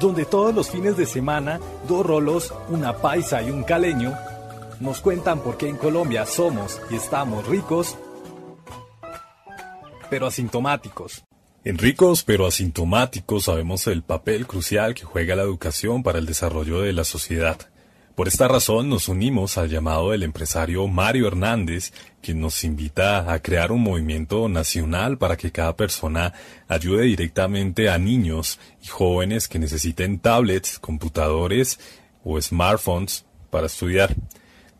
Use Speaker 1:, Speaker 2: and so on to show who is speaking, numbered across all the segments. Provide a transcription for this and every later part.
Speaker 1: donde todos los fines de semana dos rolos, una paisa y un caleño nos cuentan por qué en Colombia somos y estamos ricos, pero asintomáticos. En ricos pero asintomáticos sabemos el papel crucial que juega la educación para el desarrollo de la sociedad. Por esta razón nos unimos al llamado del empresario Mario Hernández, quien nos invita a crear un movimiento nacional para que cada persona ayude directamente a niños y jóvenes que necesiten tablets, computadores o smartphones para estudiar.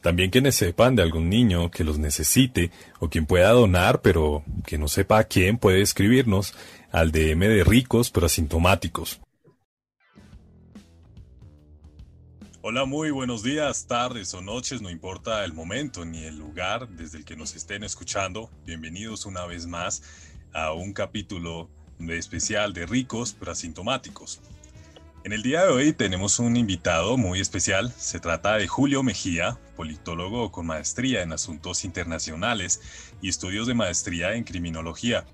Speaker 1: También quienes sepan de algún niño que los necesite o quien pueda donar pero que no sepa a quién puede escribirnos al DM de ricos pero asintomáticos. Hola, muy buenos días, tardes o noches, no importa el momento ni el lugar desde el que nos estén escuchando. Bienvenidos una vez más a un capítulo especial de ricos pero asintomáticos. En el día de hoy tenemos un invitado muy especial. Se trata de Julio Mejía, politólogo con maestría en asuntos internacionales y estudios de maestría en criminología.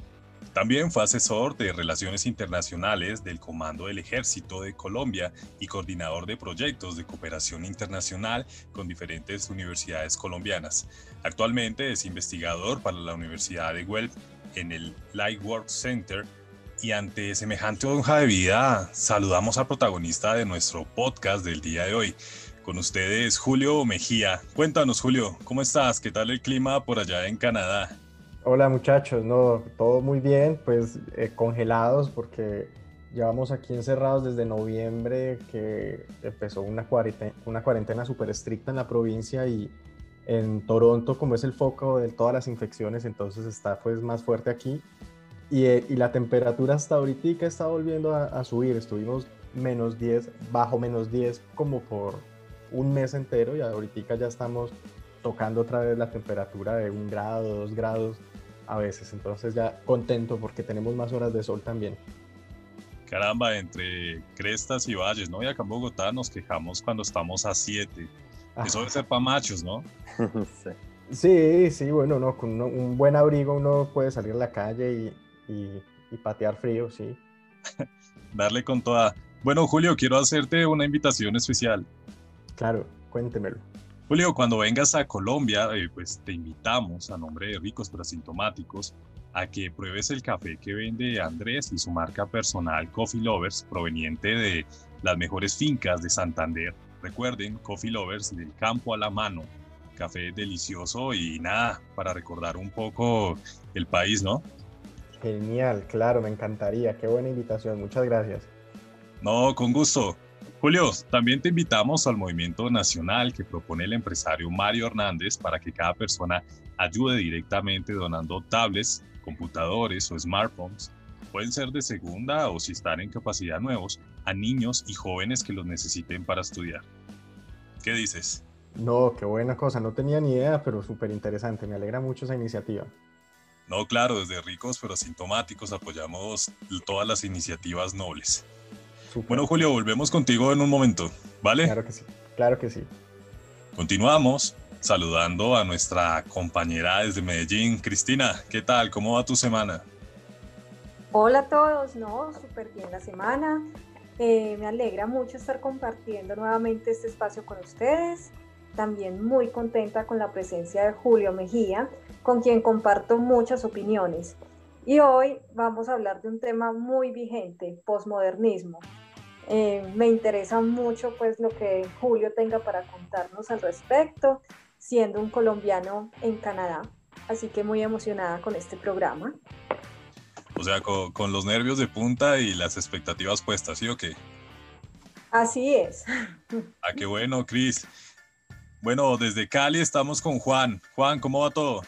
Speaker 1: También fue asesor de Relaciones Internacionales del Comando del Ejército de Colombia y coordinador de proyectos de cooperación internacional con diferentes universidades colombianas. Actualmente es investigador para la Universidad de Guelph en el Lightwork Center y ante semejante hoja de vida saludamos al protagonista de nuestro podcast del día de hoy. Con ustedes Julio Mejía. Cuéntanos Julio, ¿cómo estás? ¿Qué tal el clima por allá en Canadá?
Speaker 2: Hola muchachos, no, todo muy bien, pues eh, congelados porque llevamos aquí encerrados desde noviembre que empezó una cuarentena, una cuarentena súper estricta en la provincia y en Toronto como es el foco de todas las infecciones, entonces está pues más fuerte aquí. Y, eh, y la temperatura hasta ahorita está volviendo a, a subir, estuvimos menos 10, bajo menos 10 como por un mes entero y ahorita ya estamos tocando otra vez la temperatura de un grado, dos grados a veces. Entonces ya contento porque tenemos más horas de sol también.
Speaker 1: Caramba, entre crestas y valles, ¿no? Y acá en Bogotá nos quejamos cuando estamos a 7. Eso debe ser para machos, ¿no?
Speaker 2: sí. sí, bueno, no, con un buen abrigo uno puede salir a la calle y, y, y patear frío, sí.
Speaker 1: Darle con toda. Bueno, Julio, quiero hacerte una invitación especial.
Speaker 2: Claro, cuéntemelo.
Speaker 1: Julio, cuando vengas a Colombia, eh, pues te invitamos a nombre de Ricos pero Asintomáticos a que pruebes el café que vende Andrés y su marca personal Coffee Lovers, proveniente de las mejores fincas de Santander. Recuerden, Coffee Lovers del campo a la mano. Café delicioso y nada, para recordar un poco el país, ¿no?
Speaker 2: Genial, claro, me encantaría. Qué buena invitación, muchas gracias.
Speaker 1: No, con gusto. Julio, también te invitamos al movimiento nacional que propone el empresario Mario Hernández para que cada persona ayude directamente donando tablets, computadores o smartphones, pueden ser de segunda o si están en capacidad nuevos, a niños y jóvenes que los necesiten para estudiar. ¿Qué dices?
Speaker 2: No, qué buena cosa, no tenía ni idea, pero súper interesante, me alegra mucho esa iniciativa.
Speaker 1: No, claro, desde ricos pero asintomáticos apoyamos todas las iniciativas nobles. Bueno, Julio, volvemos contigo en un momento, ¿vale?
Speaker 2: Claro que sí, claro que sí.
Speaker 1: Continuamos saludando a nuestra compañera desde Medellín, Cristina. ¿Qué tal? ¿Cómo va tu semana?
Speaker 3: Hola a todos, no, súper bien la semana. Eh, me alegra mucho estar compartiendo nuevamente este espacio con ustedes. También muy contenta con la presencia de Julio Mejía, con quien comparto muchas opiniones. Y hoy vamos a hablar de un tema muy vigente, posmodernismo. Eh, me interesa mucho pues lo que Julio tenga para contarnos al respecto, siendo un colombiano en Canadá. Así que muy emocionada con este programa.
Speaker 1: O sea, con, con los nervios de punta y las expectativas puestas, ¿sí o qué?
Speaker 3: Así es.
Speaker 1: Ah, qué bueno, Cris. Bueno, desde Cali estamos con Juan. Juan, ¿cómo va todo?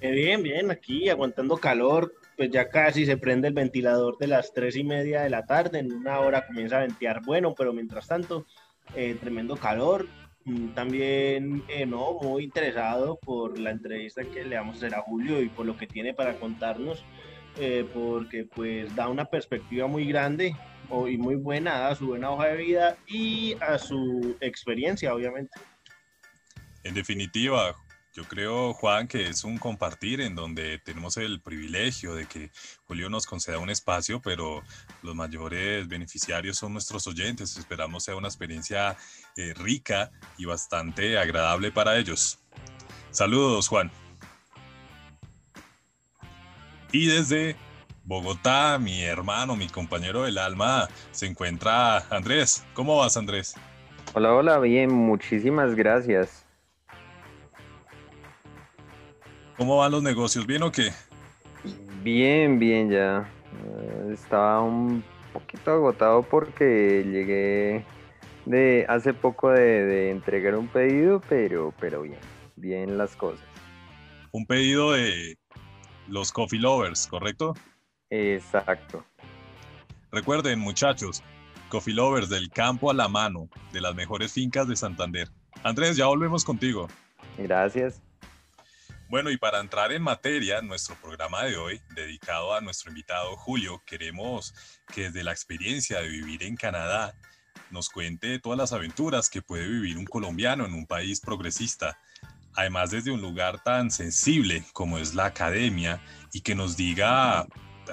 Speaker 4: Eh, bien, bien, aquí aguantando calor, pues ya casi se prende el ventilador de las tres y media de la tarde, en una hora comienza a ventear bueno, pero mientras tanto, eh, tremendo calor. Mm, también, eh, no, muy interesado por la entrevista que le vamos a hacer a Julio y por lo que tiene para contarnos, eh, porque pues da una perspectiva muy grande y muy buena a su buena hoja de vida y a su experiencia, obviamente.
Speaker 1: En definitiva, Yo creo, Juan, que es un compartir en donde tenemos el privilegio de que Julio nos conceda un espacio, pero los mayores beneficiarios son nuestros oyentes. Esperamos sea una experiencia eh, rica y bastante agradable para ellos. Saludos, Juan. Y desde Bogotá, mi hermano, mi compañero del alma, se encuentra Andrés. ¿Cómo vas, Andrés?
Speaker 5: Hola, hola, bien, muchísimas gracias.
Speaker 1: ¿Cómo van los negocios? ¿Bien o qué?
Speaker 5: Bien, bien, ya. Estaba un poquito agotado porque llegué de hace poco de, entregar un pedido, pero, pero bien, bien las cosas.
Speaker 1: Un pedido de los Coffee Lovers, ¿correcto?
Speaker 5: Exacto.
Speaker 1: Recuerden, muchachos, Coffee Lovers del campo a la mano, de las mejores fincas de Santander. Andrés, ya volvemos contigo.
Speaker 5: Gracias.
Speaker 1: Bueno, y para entrar en materia, nuestro programa de hoy, dedicado a nuestro invitado Julio, queremos que desde la experiencia de vivir en Canadá nos cuente todas las aventuras que puede vivir un colombiano en un país progresista, además desde un lugar tan sensible como es la academia, y que nos diga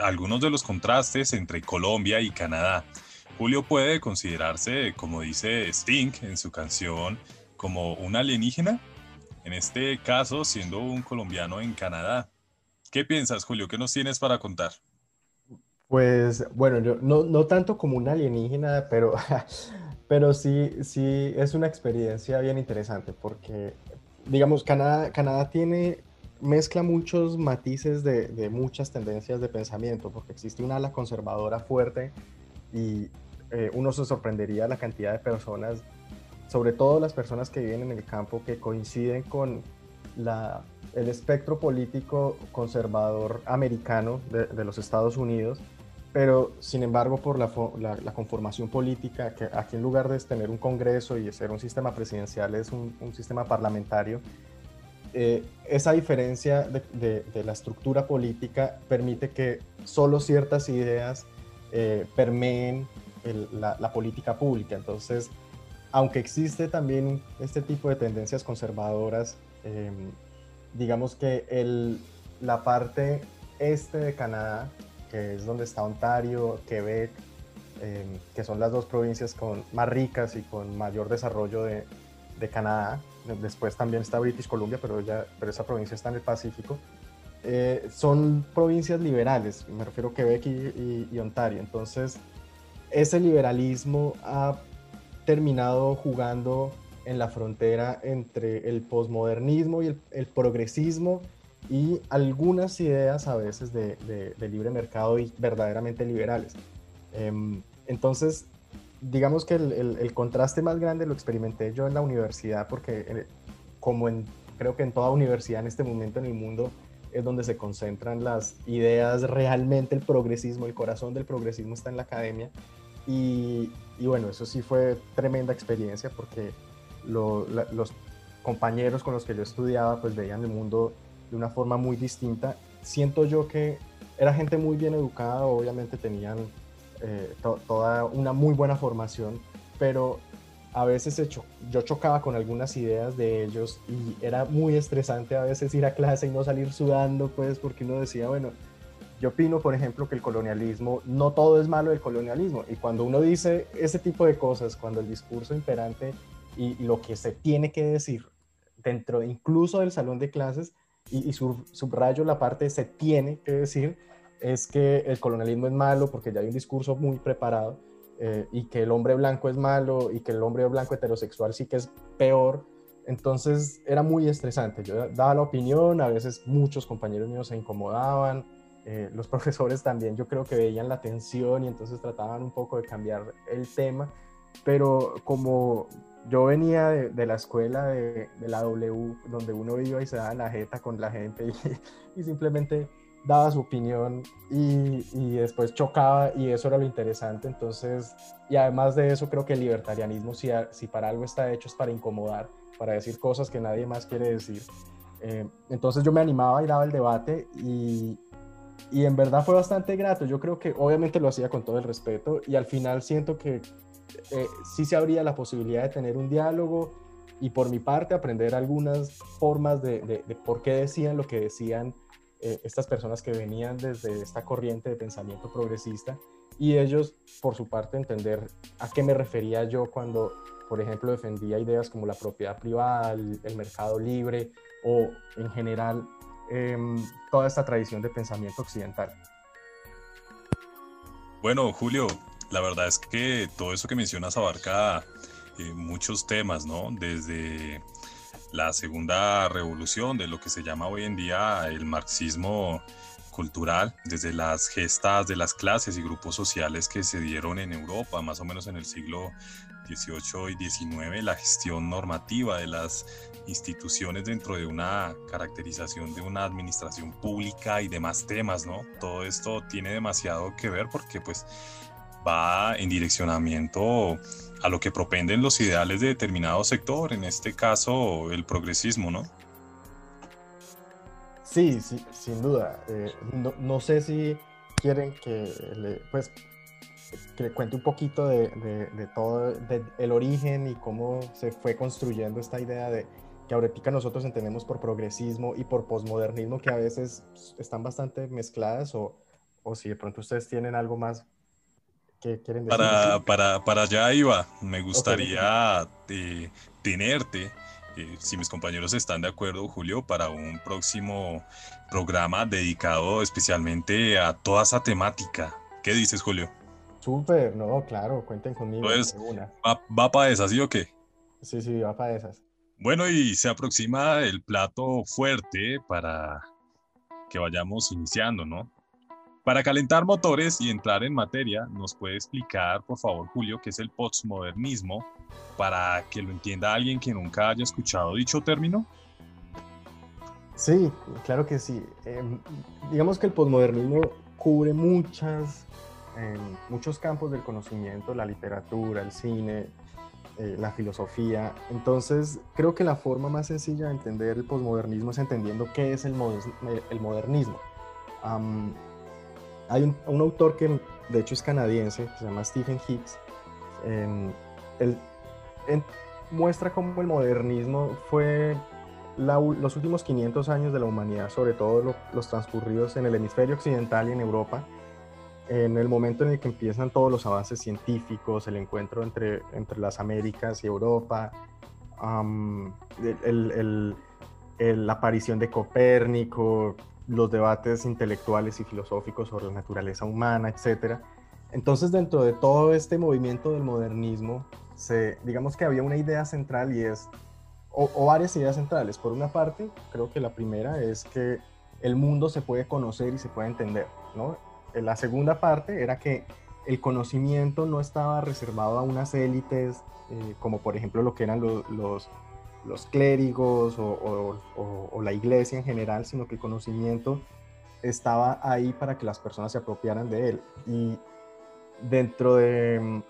Speaker 1: algunos de los contrastes entre Colombia y Canadá. Julio puede considerarse, como dice Sting en su canción, como un alienígena en este caso siendo un colombiano en Canadá. ¿Qué piensas, Julio? ¿Qué nos tienes para contar?
Speaker 2: Pues bueno, no, no tanto como un alienígena, pero, pero sí, sí es una experiencia bien interesante porque, digamos, Canadá, Canadá tiene, mezcla muchos matices de, de muchas tendencias de pensamiento, porque existe una ala conservadora fuerte y eh, uno se sorprendería la cantidad de personas sobre todo las personas que viven en el campo que coinciden con la, el espectro político conservador americano de, los Estados Unidos, pero sin embargo por la, la, conformación política, que aquí en lugar de tener un Congreso y ser un sistema presidencial es un, un sistema parlamentario, eh, esa diferencia de, de, la estructura política permite que solo ciertas ideas eh, permeen la política pública. Entonces, aunque existe también este tipo de tendencias conservadoras, em, digamos que el, la parte este de Canadá, que es donde está Ontario, Quebec, em, que son las dos provincias con, más ricas y con mayor desarrollo de, de, Canadá, después también está British Columbia, pero, ya, pero esa provincia está en el Pacífico, eh, son provincias liberales, me refiero a Quebec y, y Ontario, entonces ese liberalismo ha terminado jugando en la frontera entre el posmodernismo y el, progresismo y algunas ideas a veces de, libre mercado y verdaderamente liberales. Em, entonces, digamos que el, contraste más grande lo experimenté yo en la universidad porque eh, como en, creo que en toda universidad en este momento en el mundo es donde se concentran las ideas realmente, el progresismo, el corazón del progresismo está en la academia y, bueno, eso sí fue tremenda experiencia porque los compañeros con los que yo estudiaba pues veían el mundo de una forma muy distinta. Siento yo que era gente muy bien educada, obviamente tenían eh, toda una muy buena formación, pero a veces yo chocaba con algunas ideas de ellos y era muy estresante a veces ir a clase y no salir sudando, pues porque uno decía, bueno, yo opino, por ejemplo, que el colonialismo, no todo es malo del colonialismo. Y cuando uno dice ese tipo de cosas, cuando el discurso imperante y, lo que se tiene que decir dentro incluso del salón de clases, y, subrayo la parte se tiene que decir, es que el colonialismo es malo porque ya hay un discurso muy preparado eh, y que el hombre blanco es malo y que el hombre blanco heterosexual sí que es peor. Entonces era muy estresante. Yo daba la opinión, a veces muchos compañeros míos se incomodaban, eh, los profesores también yo creo que veían la tensión y entonces trataban un poco de cambiar el tema, pero como yo venía de, la escuela de, la W, donde uno iba y se daba la jeta con la gente y, simplemente daba su opinión y, y, después chocaba y eso era lo interesante. Entonces, y además de eso, creo que el libertarianismo, si, si para algo está hecho, es para incomodar, para decir cosas que nadie más quiere decir. Eh, entonces yo me animaba y daba el debate y, y en verdad fue bastante grato. Yo creo que obviamente lo hacía con todo el respeto y al final siento que eh, sí se abría la posibilidad de tener un diálogo y por mi parte aprender algunas formas de, de, por qué decían lo que decían eh, estas personas que venían desde esta corriente de pensamiento progresista y ellos por su parte entender a qué me refería yo cuando, por ejemplo, defendía ideas como la propiedad privada, el, mercado libre o en general em, toda esta tradición de pensamiento occidental.
Speaker 1: Bueno, Julio, la verdad es que todo eso que mencionas abarca eh, muchos temas, ¿no? Desde la segunda revolución, de lo que se llama hoy en día el marxismo cultural, desde las gestas de las clases y grupos sociales que se dieron en Europa, más o menos en el siglo XVIII y XIX, la gestión normativa de las instituciones dentro de una caracterización de una administración pública y demás temas, ¿no? Todo esto tiene demasiado que ver porque pues va en direccionamiento a lo que propenden los ideales de determinado sector, en este caso el progresismo, ¿no?
Speaker 2: Sí, sí sin duda. Eh, no, sé si quieren que le, pues, que cuente un poquito de, todo el origen y cómo se fue construyendo esta idea de que ahorita nosotros entendemos por progresismo y por posmodernismo que a veces están bastante mezcladas o, o si de pronto ustedes tienen algo más
Speaker 1: para, para, para allá iba. Me gustaría eh, tenerte, eh, si mis compañeros están de acuerdo, Julio, para un próximo programa dedicado especialmente a toda esa temática. ¿Qué dices, Julio?
Speaker 2: Súper, no, claro, cuenten conmigo.
Speaker 1: Pues, ¿va, ¿va para esas, sí o qué?
Speaker 2: Sí, sí, va para esas.
Speaker 1: Bueno, y se aproxima el plato fuerte para que vayamos iniciando, ¿no? Para calentar motores y entrar en materia, ¿nos puede explicar, por favor, Julio, qué es el postmodernismo para que lo entienda alguien que nunca haya escuchado dicho término?
Speaker 2: Sí, claro que sí. Em, digamos que el postmodernismo cubre muchas, em, muchos campos del conocimiento, la literatura, el cine, eh, la filosofía. Entonces, creo que la forma más sencilla de entender el postmodernismo es entendiendo qué es el, el modernismo. Hay un, autor que de hecho es canadiense, que se llama Stephen Hicks. él muestra cómo el modernismo fue los últimos 500 años de la humanidad, sobre todo los transcurridos en el hemisferio occidental y en Europa, en el momento en el que empiezan todos los avances científicos, el encuentro entre, entre las Américas y Europa, la aparición de Copérnico, los debates intelectuales y filosóficos sobre la naturaleza humana, etc. Entonces, dentro de todo este movimiento del modernismo, se, digamos que había una idea central y es, o, varias ideas centrales. Por una parte, creo que la primera es que el mundo se puede conocer y se puede entender, ¿no? La segunda parte era que el conocimiento no estaba reservado a unas élites, eh, como por ejemplo lo que eran los los clérigos o, la iglesia en general, sino que el conocimiento estaba ahí para que las personas se apropiaran de él. Y dentro de,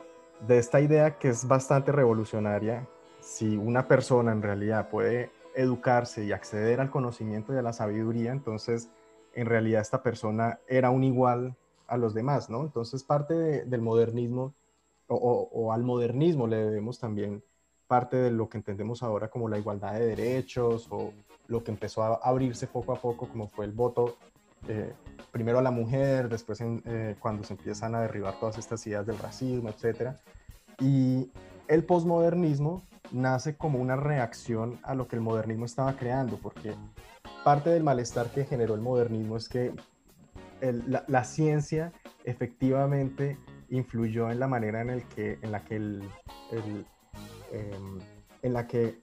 Speaker 2: de esta idea que es bastante revolucionaria, si una persona en realidad puede educarse y acceder al conocimiento y a la sabiduría, entonces en realidad esta persona era un igual a los demás, ¿no? Entonces parte del modernismo o, o, al modernismo le debemos también parte de lo que entendemos ahora como la igualdad de derechos o lo que empezó a abrirse poco a poco como fue el voto eh, primero a la mujer, después eh, cuando se empiezan a derribar todas estas ideas del racismo, etc. Y el posmodernismo nace como una reacción a lo que el modernismo estaba creando, porque parte del malestar que generó el modernismo es que la, ciencia efectivamente influyó en la manera en, el que, en la que el, Em, en la que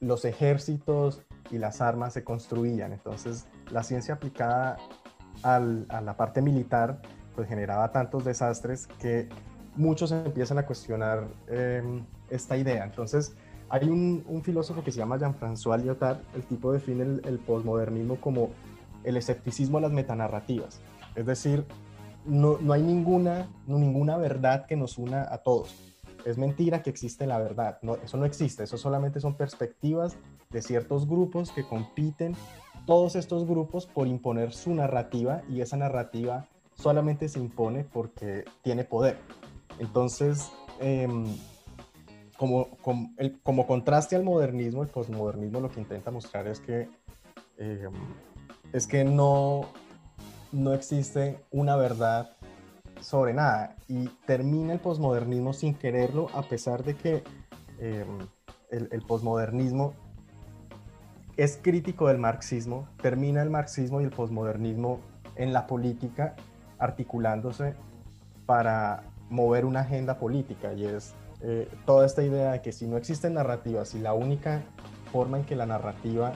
Speaker 2: los ejércitos y las armas se construían. Entonces, la ciencia aplicada a la parte militar pues generaba tantos desastres que muchos empiezan a cuestionar em, esta idea. Entonces, hay un, filósofo que se llama Jean-François Lyotard, el tipo define el, el posmodernismo como el escepticismo a las metanarrativas. Es decir, no, no hay ninguna, ninguna verdad que nos una a todos es mentira que existe la verdad. Eso no existe, eso solamente son perspectivas de ciertos grupos que compiten, todos estos grupos, por imponer su narrativa y esa narrativa solamente se impone porque tiene poder. Entonces, em, como, como, el, como, contraste al modernismo, el posmodernismo lo que intenta mostrar es que, eh, es que no, no existe una verdad sobre nada. Y termina el posmodernismo sin quererlo a pesar de que em, el, el posmodernismo es crítico del marxismo, termina el marxismo y el posmodernismo en la política articulándose para mover una agenda política y es eh, toda esta idea de que si no existen narrativas y la única forma en que la narrativa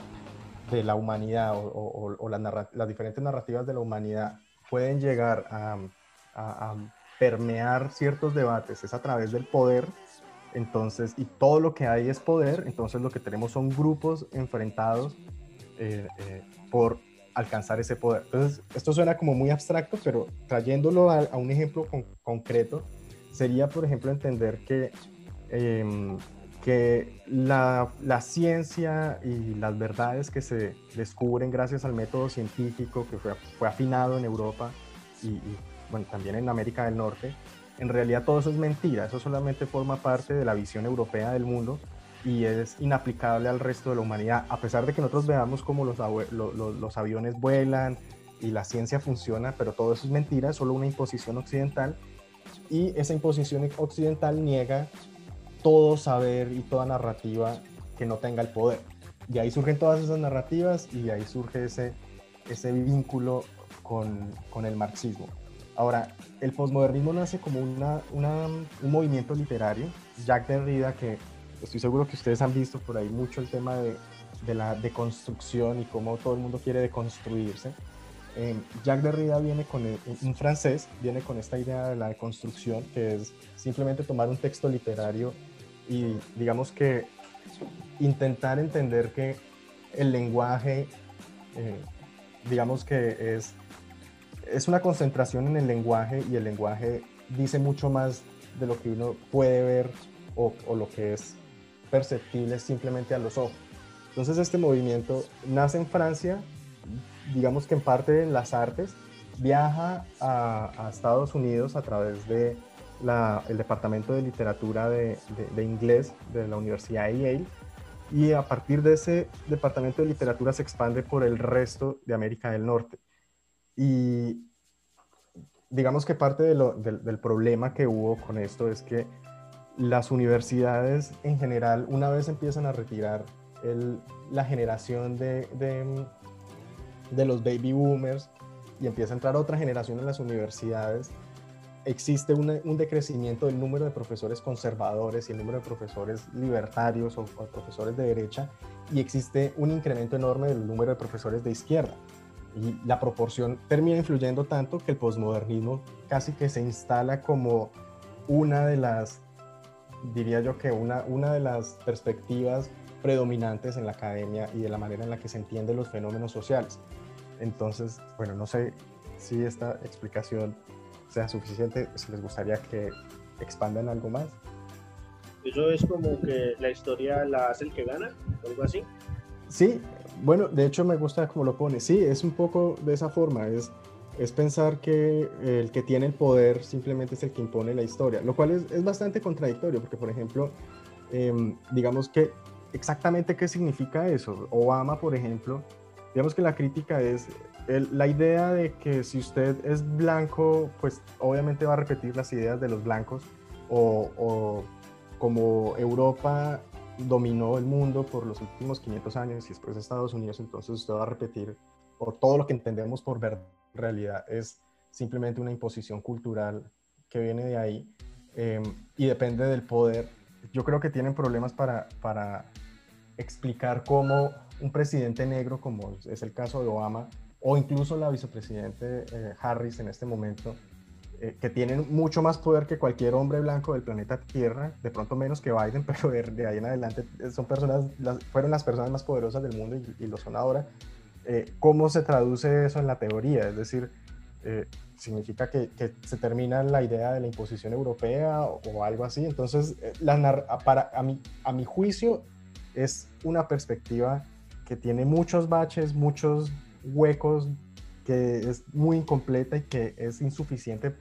Speaker 2: de la humanidad o, las, diferentes narrativas de la humanidad pueden llegar a, permear ciertos debates es a través del poder, entonces, y todo lo que hay es poder, entonces lo que tenemos son grupos enfrentados eh, eh, por alcanzar ese poder. Entonces, esto suena como muy abstracto, pero trayéndolo a, un ejemplo concreto, sería, por ejemplo, entender que, em, que la, la, ciencia y las verdades que se descubren gracias al método científico que fue, fue afinado en Europa y, también en América del Norte, en realidad todo eso es mentira, eso solamente forma parte de la visión europea del mundo y es inaplicable al resto de la humanidad, a pesar de que nosotros veamos cómo los, aviones vuelan y la ciencia funciona, pero todo eso es mentira, solo una imposición occidental y esa imposición occidental niega todo saber y toda narrativa que no tenga el poder. De ahí surgen todas esas narrativas y ahí surge ese, ese vínculo con, con el marxismo. Ahora, el posmodernismo nace como una, un movimiento literario. Jacques Derrida, que estoy seguro que ustedes han visto por ahí mucho el tema de, de la deconstrucción y cómo todo el mundo quiere deconstruirse. Eh, Jacques Derrida viene con, un francés, viene con esta idea de la deconstrucción, que es simplemente tomar un texto literario y digamos que intentar entender que el lenguaje, eh, digamos que es, es una concentración en el lenguaje y el lenguaje dice mucho más de lo que uno puede ver o, o lo que es perceptible simplemente a los ojos. Entonces este movimiento nace en Francia, digamos que en parte en las artes, viaja a, Estados Unidos a través de el Departamento de Literatura de, Inglés de la Universidad de Yale y a partir de ese Departamento de Literatura se expande por el resto de América del Norte. Y digamos que parte del problema que hubo con esto es que las universidades en general, una vez empiezan a retirar la generación de, de, los baby boomers y empieza a entrar otra generación en las universidades, existe un decrecimiento del número de profesores conservadores y el número de profesores libertarios o, profesores de derecha y existe un incremento enorme del número de profesores de izquierda. Y la proporción termina influyendo tanto que el posmodernismo casi que se instala como una de las diría yo que una, una de las perspectivas predominantes en la academia y de la manera en la que se entienden los fenómenos sociales. Entonces, bueno, no sé si esta explicación sea suficiente, si les gustaría que expandan algo más.
Speaker 4: Eso es como que la historia la hace el que gana, algo así.
Speaker 2: Sí, bueno, de hecho me gusta como lo pone. Sí, es un poco de esa forma, es es pensar que el que tiene el poder simplemente es el que impone la historia, lo cual es, bastante contradictorio, porque por ejemplo, em, digamos que exactamente qué significa eso. Obama, por ejemplo, digamos que la crítica es la idea de que si usted es blanco, pues obviamente va a repetir las ideas de los blancos, o, como Europa dominó el mundo por los últimos 500 años y después Estados Unidos, entonces usted va a repetir por todo lo que entendemos por verdad realidad es simplemente una imposición cultural que viene de ahí em, y depende del poder. Yo creo que tienen problemas para, para explicar cómo un presidente negro, como es el caso de Obama, o incluso la vicepresidente eh, Harris en este momento, eh, que tienen mucho más poder que cualquier hombre blanco del planeta Tierra, de pronto menos que Biden, pero de, ahí en adelante son personas, fueron las personas más poderosas del mundo y, lo son ahora, eh, ¿cómo se traduce eso en la teoría? Es decir, eh, ¿significa que, se termina la idea de la imposición europea o, algo así? Entonces, eh, para, a, mi, a mi juicio, es una perspectiva que tiene muchos baches, muchos huecos, que es muy incompleta y que es insuficiente,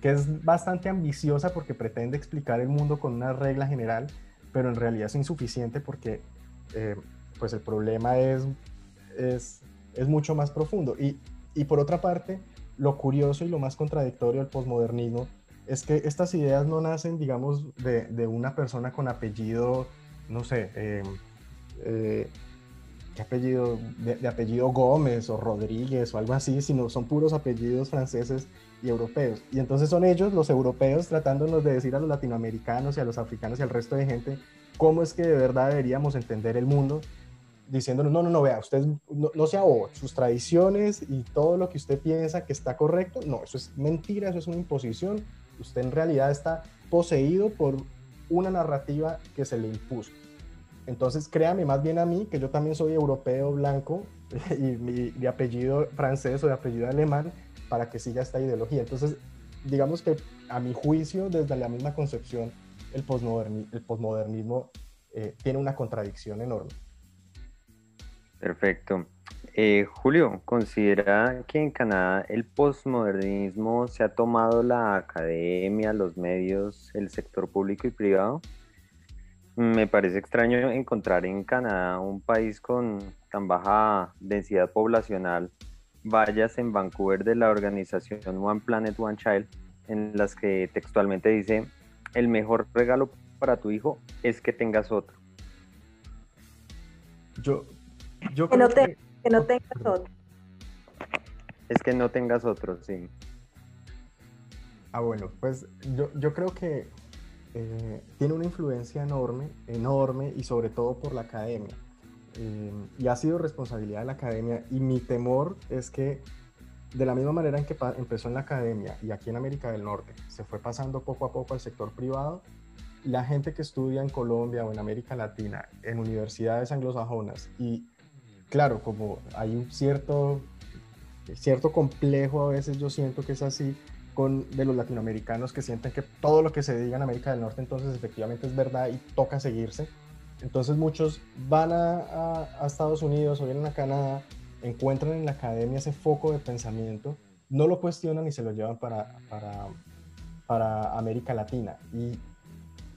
Speaker 2: que es bastante ambiciosa porque pretende explicar el mundo con una regla general, pero en realidad es insuficiente porque eh, pues el problema es, es, es mucho más profundo. Y, y, por otra parte, lo curioso y lo más contradictorio del posmodernismo es que estas ideas no nacen, digamos, de, de una persona con apellido, no sé, eh, eh, ¿qué apellido? De, de, apellido Gómez o Rodríguez o algo así, sino son puros apellidos franceses y europeos. Y entonces son ellos, los europeos, tratándonos de decir a los latinoamericanos y a los africanos y al resto de gente cómo es que de verdad deberíamos entender el mundo, diciéndonos, no, no, no, vea, usted no, no sea bobo, sus tradiciones y todo lo que usted piensa que está correcto, no, eso es mentira, eso es una imposición, usted en realidad está poseído por una narrativa que se le impuso. Entonces, créame más bien a mí, que yo también soy europeo blanco y mi, mi apellido francés o de apellido alemán, para que siga esta ideología. Entonces, digamos que a mi juicio, desde la misma concepción, el posmodernismo eh, tiene una contradicción enorme.
Speaker 5: Perfecto. Eh, Julio, ¿considera que en Canadá el posmodernismo se ha tomado la academia, los medios, el sector público y privado? Me parece extraño encontrar en Canadá un país con tan baja densidad poblacional vallas en Vancouver de la organización One Planet, One Child, en las que textualmente dice, el mejor regalo para tu hijo es que tengas otro.
Speaker 2: Yo, yo
Speaker 3: que, no te, que... no tengas otro.
Speaker 5: Es que no tengas otro, sí.
Speaker 2: Ah, bueno, pues yo, yo creo que eh, tiene una influencia enorme, enorme y sobre todo por la academia. Eh, y ha sido responsabilidad de la academia y mi temor es que de la misma manera en que empezó en la academia y aquí en América del Norte se fue pasando poco a poco al sector privado, la gente que estudia en Colombia o en América Latina en universidades anglosajonas y claro, como hay un cierto, cierto complejo a veces yo siento que es así con de los latinoamericanos que sienten que todo lo que se diga en América del Norte entonces efectivamente es verdad y toca seguirse entonces muchos van a, Estados Unidos o vienen a Canadá, encuentran en la academia ese foco de pensamiento, no lo cuestionan y se lo llevan para, para, para América Latina. Y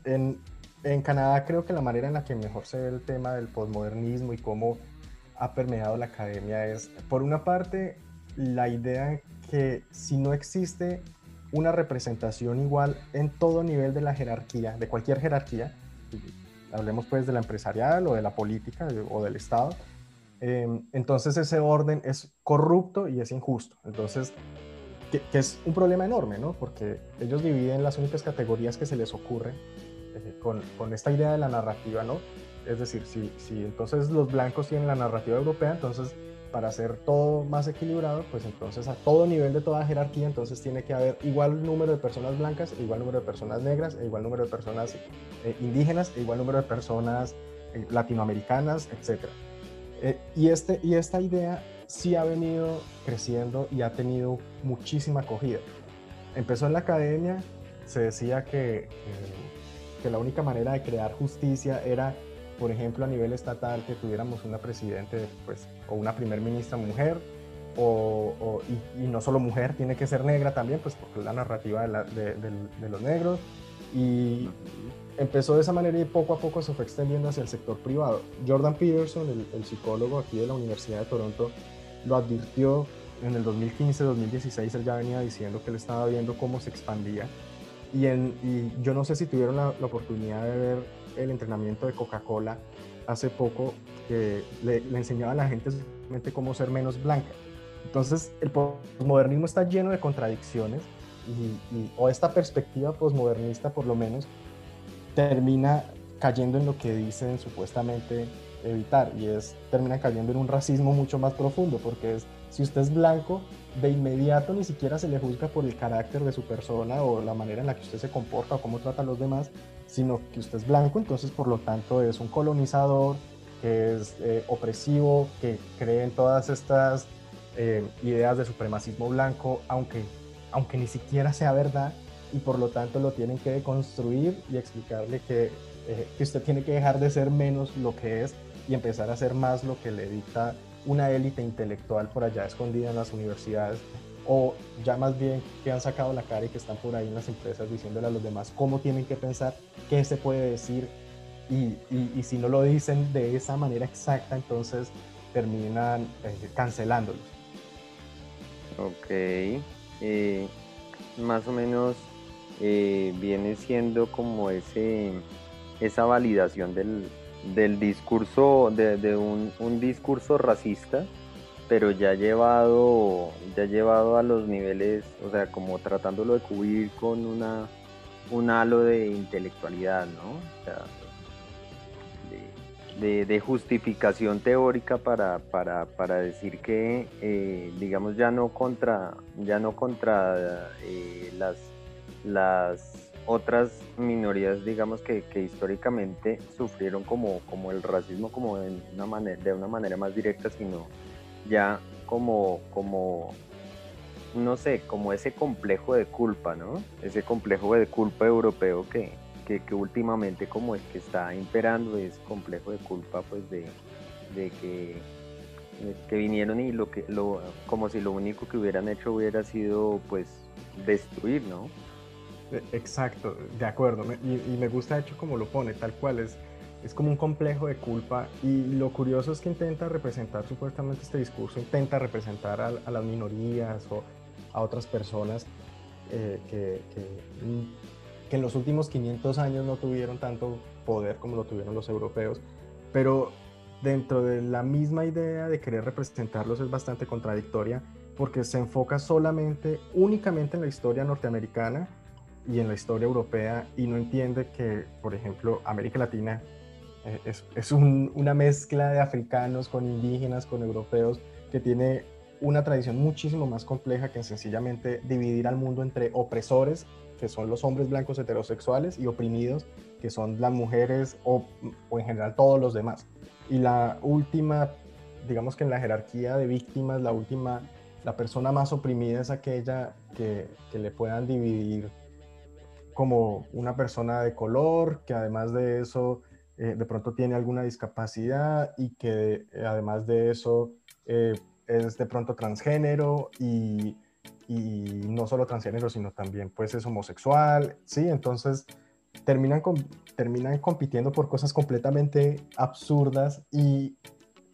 Speaker 2: en, en, Canadá creo que la manera en la que mejor se ve el tema del posmodernismo y cómo ha permeado la academia es, por una parte, la idea que si no existe una representación igual en todo nivel de la jerarquía, de cualquier jerarquía, hablemos pues de la empresarial o de la política o del Estado, eh, entonces ese orden es corrupto y es injusto. Entonces, que, que, es un problema enorme, ¿no? Porque ellos dividen las únicas categorías que se les ocurre eh, con, con, esta idea de la narrativa, ¿no? Es decir, si, si entonces los blancos tienen la narrativa europea, entonces para hacer todo más equilibrado, pues entonces a todo nivel de toda jerarquía, entonces tiene que haber igual número de personas blancas, igual número de personas negras, e igual número de personas eh, indígenas, e igual número de personas eh, latinoamericanas, etc. Eh, y, este, y esta idea sí ha venido creciendo y ha tenido muchísima acogida. Empezó en la academia, se decía que, que la única manera de crear justicia era por ejemplo, a nivel estatal, que tuviéramos una presidente pues, o una primer ministra mujer, o, y, no solo mujer, tiene que ser negra también, pues porque la narrativa de, los negros. Y empezó de esa manera y poco a poco se fue extendiendo hacia el sector privado. Jordan Peterson, el, psicólogo aquí de la Universidad de Toronto, lo advirtió en el 2015-2016, él ya venía diciendo que él estaba viendo cómo se expandía. Y, yo no sé si tuvieron la oportunidad de ver el entrenamiento de Coca-Cola hace poco le, le, enseñaba a la gente cómo ser menos blanca. Entonces, el posmodernismo está lleno de contradicciones y, o esta perspectiva posmodernista, por lo menos, termina cayendo en lo que dicen supuestamente evitar y es termina cayendo en un racismo mucho más profundo porque es si usted es blanco de inmediato ni siquiera se le juzga por el carácter de su persona o la manera en la que usted se comporta o cómo trata a los demás sino que usted es blanco, entonces por lo tanto es un colonizador, que es eh, opresivo, que cree en todas estas eh, ideas de supremacismo blanco, aunque, aunque ni siquiera sea verdad, y por lo tanto lo tienen que deconstruir y explicarle que, eh, que usted tiene que dejar de ser menos lo que es y empezar a ser más lo que le dicta una élite intelectual por allá escondida en las universidades o ya más bien que han sacado la cara y que están por ahí en las empresas diciéndole a los demás cómo tienen que pensar, qué se puede decir, y, y, si no lo dicen de esa manera exacta, entonces terminan eh, cancelándolos.
Speaker 5: Ok, eh, más o menos eh, viene siendo como ese, esa validación del, del discurso, de, un, un, discurso racista, pero ya llevado, ya llevado a los niveles, o sea, como tratándolo de cubrir con una, un halo de intelectualidad, ¿no? O sea, de, justificación teórica para, para, para decir que, eh, digamos, ya no contra, ya no contra eh, las, las otras minorías, digamos, que, que, históricamente sufrieron como, como el racismo como de una, manera, de una manera más directa, sino ya como, como, no sé, como ese complejo de culpa, ¿no? Ese complejo de culpa europeo que, que, últimamente como es que está imperando ese complejo de culpa pues de, que, que vinieron y lo que lo como si lo único que hubieran hecho hubiera sido pues destruir, ¿no?
Speaker 2: E, exacto, de acuerdo. Y, me gusta de hecho como lo pone, tal cual es, es como un complejo de culpa. Y lo curioso es que intenta representar supuestamente este discurso, intenta representar a, las minorías o a otras personas eh, que, que en los últimos 500 años no tuvieron tanto poder como lo tuvieron los europeos, pero dentro de la misma idea de querer representarlos es bastante contradictoria porque se enfoca solamente, únicamente en la historia norteamericana y en la historia europea y no entiende que, por ejemplo, América Latina eh, es, es una mezcla de africanos con indígenas, con europeos, que tiene una tradición muchísimo más compleja que sencillamente dividir al mundo entre opresores que son los hombres blancos heterosexuales, y oprimidos, que son las mujeres o, en general todos los demás. Y la última, digamos que en la jerarquía de víctimas, la última, la persona más oprimida es aquella que, que le puedan dividir como una persona de color, que además de eso eh, de pronto tiene alguna discapacidad y que eh, además de eso eh, es de pronto transgénero y y no solo transgénero, sino también pues es homosexual, ¿sí? Entonces terminan, terminan compitiendo por cosas completamente absurdas y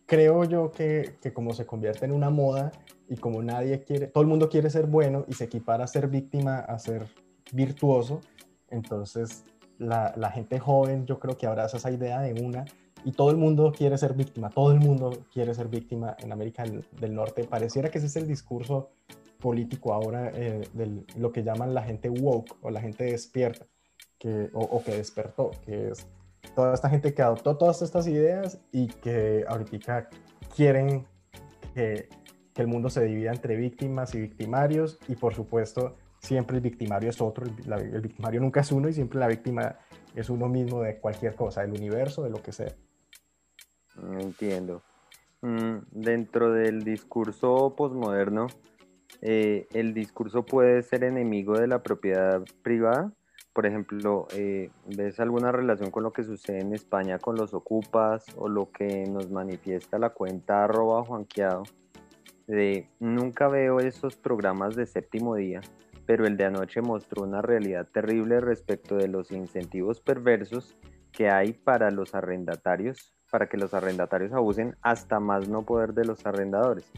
Speaker 2: creo yo que, que, como se convierte en una moda y como nadie quiere, todo el mundo quiere ser bueno y se equipara a ser víctima, a ser virtuoso, entonces la, gente joven yo creo que abraza esa idea de una y todo el mundo quiere ser víctima, todo el mundo quiere ser víctima en América del Norte. Pareciera que ese es el discurso político ahora eh, de lo que llaman la gente woke o la gente despierta que, o, que despertó, que es toda esta gente que adoptó todas estas ideas y que ahorita quieren que, el mundo se divida entre víctimas y victimarios y por supuesto siempre el victimario es otro, el, victimario nunca es uno y siempre la víctima es uno mismo de cualquier cosa, del universo, de lo que sea.
Speaker 5: Entiendo. Mm, dentro del discurso posmoderno, eh, el discurso puede ser enemigo de la propiedad privada. Por ejemplo, eh, ¿ves alguna relación con lo que sucede en España con los ocupas o lo que nos manifiesta la cuenta arroba juanqueado? De, nunca veo esos programas de séptimo día, pero el de anoche mostró una realidad terrible respecto de los incentivos perversos que hay para los arrendatarios, para que los arrendatarios abusen hasta más no poder de los arrendadores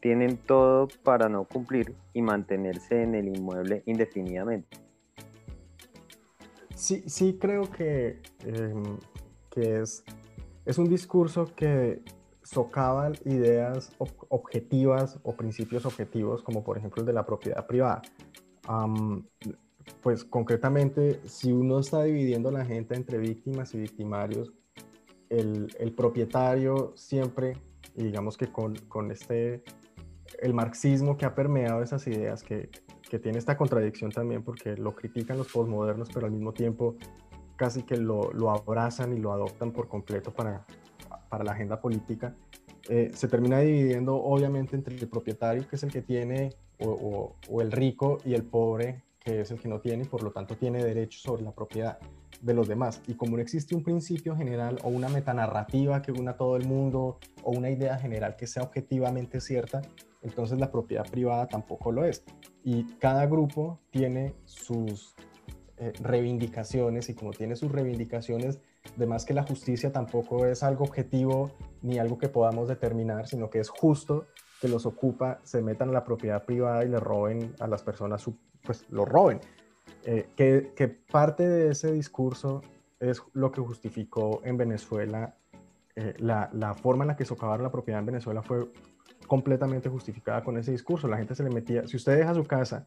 Speaker 5: tienen todo para no cumplir y mantenerse en el inmueble indefinidamente.
Speaker 2: Sí, sí creo que, em, que es, es un discurso que socava ideas objetivas o principios objetivos, como por ejemplo el de la propiedad privada. Pues concretamente, si uno está dividiendo la gente entre víctimas y victimarios, el, propietario siempre, y digamos que con, este el marxismo que ha permeado esas ideas, que, tiene esta contradicción también porque lo critican los postmodernos, pero al mismo tiempo casi que lo, lo abrazan y lo adoptan por completo para, para la agenda política, eh, se termina dividiendo obviamente entre el propietario, que es el que tiene, o, el rico, y el pobre, que es el que no tiene, y por lo tanto tiene derecho sobre la propiedad de los demás. Y como no existe un principio general o una metanarrativa que una a todo el mundo o una idea general que sea objetivamente cierta, entonces la propiedad privada tampoco lo es. Y cada grupo tiene sus, eh, reivindicaciones y como tiene sus reivindicaciones, además que la justicia tampoco es algo objetivo ni algo que podamos determinar, sino que es justo que los ocupa se metan a la propiedad privada y le roben a las personas, pues lo roben. Eh, que, parte de ese discurso es lo que justificó en Venezuela, eh, la, la, forma en la que socavaron la propiedad en Venezuela fue completamente justificada con ese discurso. La gente se le metía, si usted deja su casa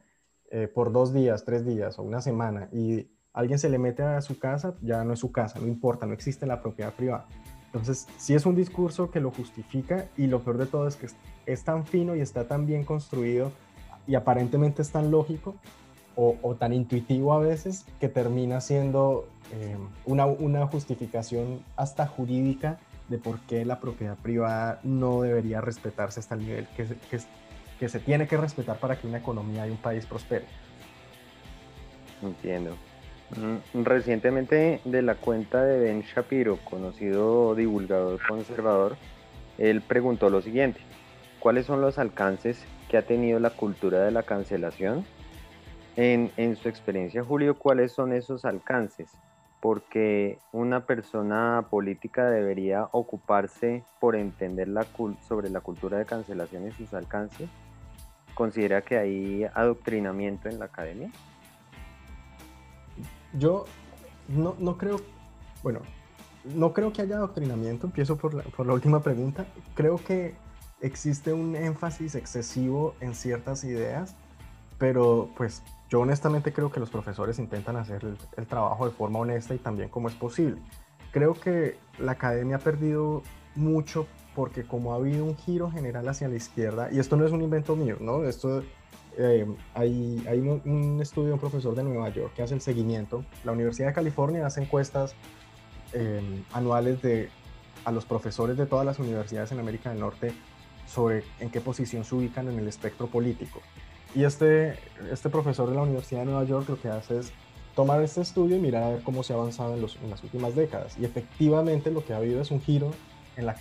Speaker 2: eh, por dos días, tres días o una semana y alguien se le mete a su casa, ya no es su casa, no importa, no existe la propiedad privada. Entonces, sí es un discurso que lo justifica y lo peor de todo es que es, tan fino y está tan bien construido y aparentemente es tan lógico o, tan intuitivo a veces que termina siendo eh, una, una justificación hasta jurídica de por qué la propiedad privada no debería respetarse hasta el nivel que, que, que se tiene que respetar para que una economía y un país prospere.
Speaker 5: Entiendo. Mm, recientemente de la cuenta de Ben Shapiro, conocido divulgador conservador, él preguntó lo siguiente, ¿cuáles son los alcances que ha tenido la cultura de la cancelación? En, en su experiencia, Julio, ¿cuáles son esos alcances? Porque una persona política debería ocuparse por entender sobre la cultura de cancelación y sus alcances. ¿Considera que hay adoctrinamiento en la academia?
Speaker 2: Yo no, no creo, bueno, no creo que haya adoctrinamiento, empiezo por la, por la última pregunta, creo que existe un énfasis excesivo en ciertas ideas, pero pues yo honestamente creo que los profesores intentan hacer el, el, trabajo de forma honesta y también como es posible. Creo que la academia ha perdido mucho porque como ha habido un giro general hacia la izquierda, y esto no es un invento mío, ¿no? Esto eh, hay, un, estudio de un profesor de Nueva York que hace el seguimiento. La Universidad de California hace encuestas em, anuales de, a los profesores de todas las universidades en América del Norte sobre en qué posición se ubican en el espectro político. Y este, este profesor de la Universidad de Nueva York lo que hace es tomar este estudio y mirar a ver cómo se ha avanzado en, las últimas décadas. Y efectivamente lo que ha habido es un giro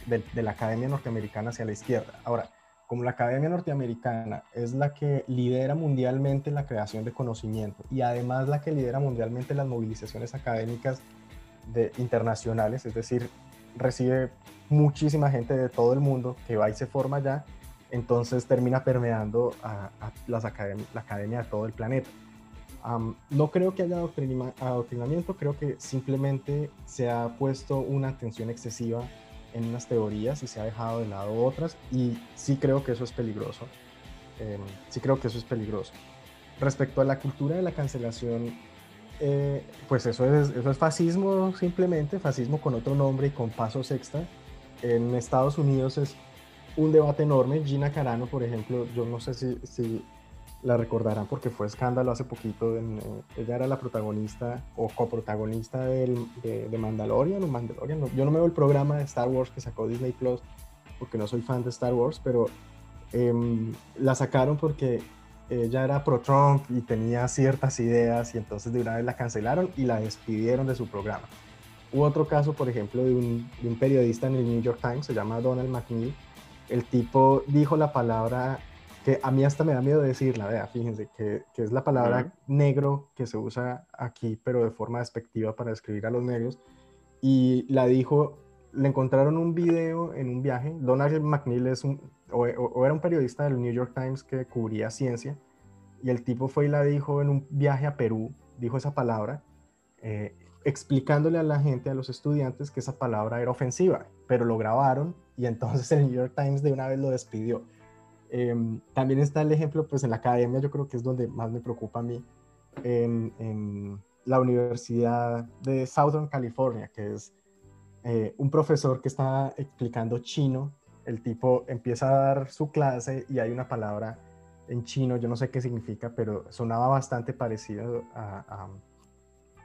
Speaker 2: de, de la academia norteamericana hacia la izquierda. Ahora, como la Academia Norteamericana es la que lidera mundialmente la creación de conocimiento y además la que lidera mundialmente las movilizaciones académicas de, internacionales, es decir, recibe muchísima gente de todo el mundo que va y se forma allá, entonces termina permeando a, las academias, la academia de todo el planeta. no creo que haya adoctrinamiento, creo que simplemente se ha puesto una atención excesiva en unas teorías y se ha dejado de lado otras y sí creo que eso es peligroso. Em, sí creo que eso es peligroso. Respecto a la cultura de la cancelación, eh, pues eso es, eso es fascismo simplemente, fascismo con otro nombre y con pasos extra. En Estados Unidos es un debate enorme. Gina Carano, por ejemplo, yo no sé si, si la recordarán porque fue escándalo hace poquito. En, eh, ella era la protagonista o coprotagonista del, de, Mandalorian o Mandalorian. yo no me veo el programa de Star Wars que sacó Disney Plus porque no soy fan de Star Wars, pero em, la sacaron porque ella era pro-Trump y tenía ciertas ideas y entonces de una vez la cancelaron y la despidieron de su programa. Hubo otro caso, por ejemplo, de un, de un periodista en el New York Times, se llama Donald McNeil. El tipo dijo la palabra que a mí hasta me da miedo decirla, vea, fíjense, que, que es la palabra negro que se usa aquí, pero de forma despectiva para describir a los negros, y la dijo, le encontraron un video en un viaje, Donald McNeil es un, o, era un periodista del New York Times que cubría ciencia, y el tipo fue y la dijo en un viaje a Perú, dijo esa palabra, eh, explicándole a la gente, a los estudiantes, que esa palabra era ofensiva, pero lo grabaron y entonces el New York Times de una vez lo despidió. Em, también está el ejemplo, pues en la academia yo creo que es donde más me preocupa a mí, en, la Universidad de Southern California, que es eh, un profesor que está explicando chino, el tipo empieza a dar su clase y hay una palabra en chino, yo no sé qué significa, pero sonaba bastante parecido a,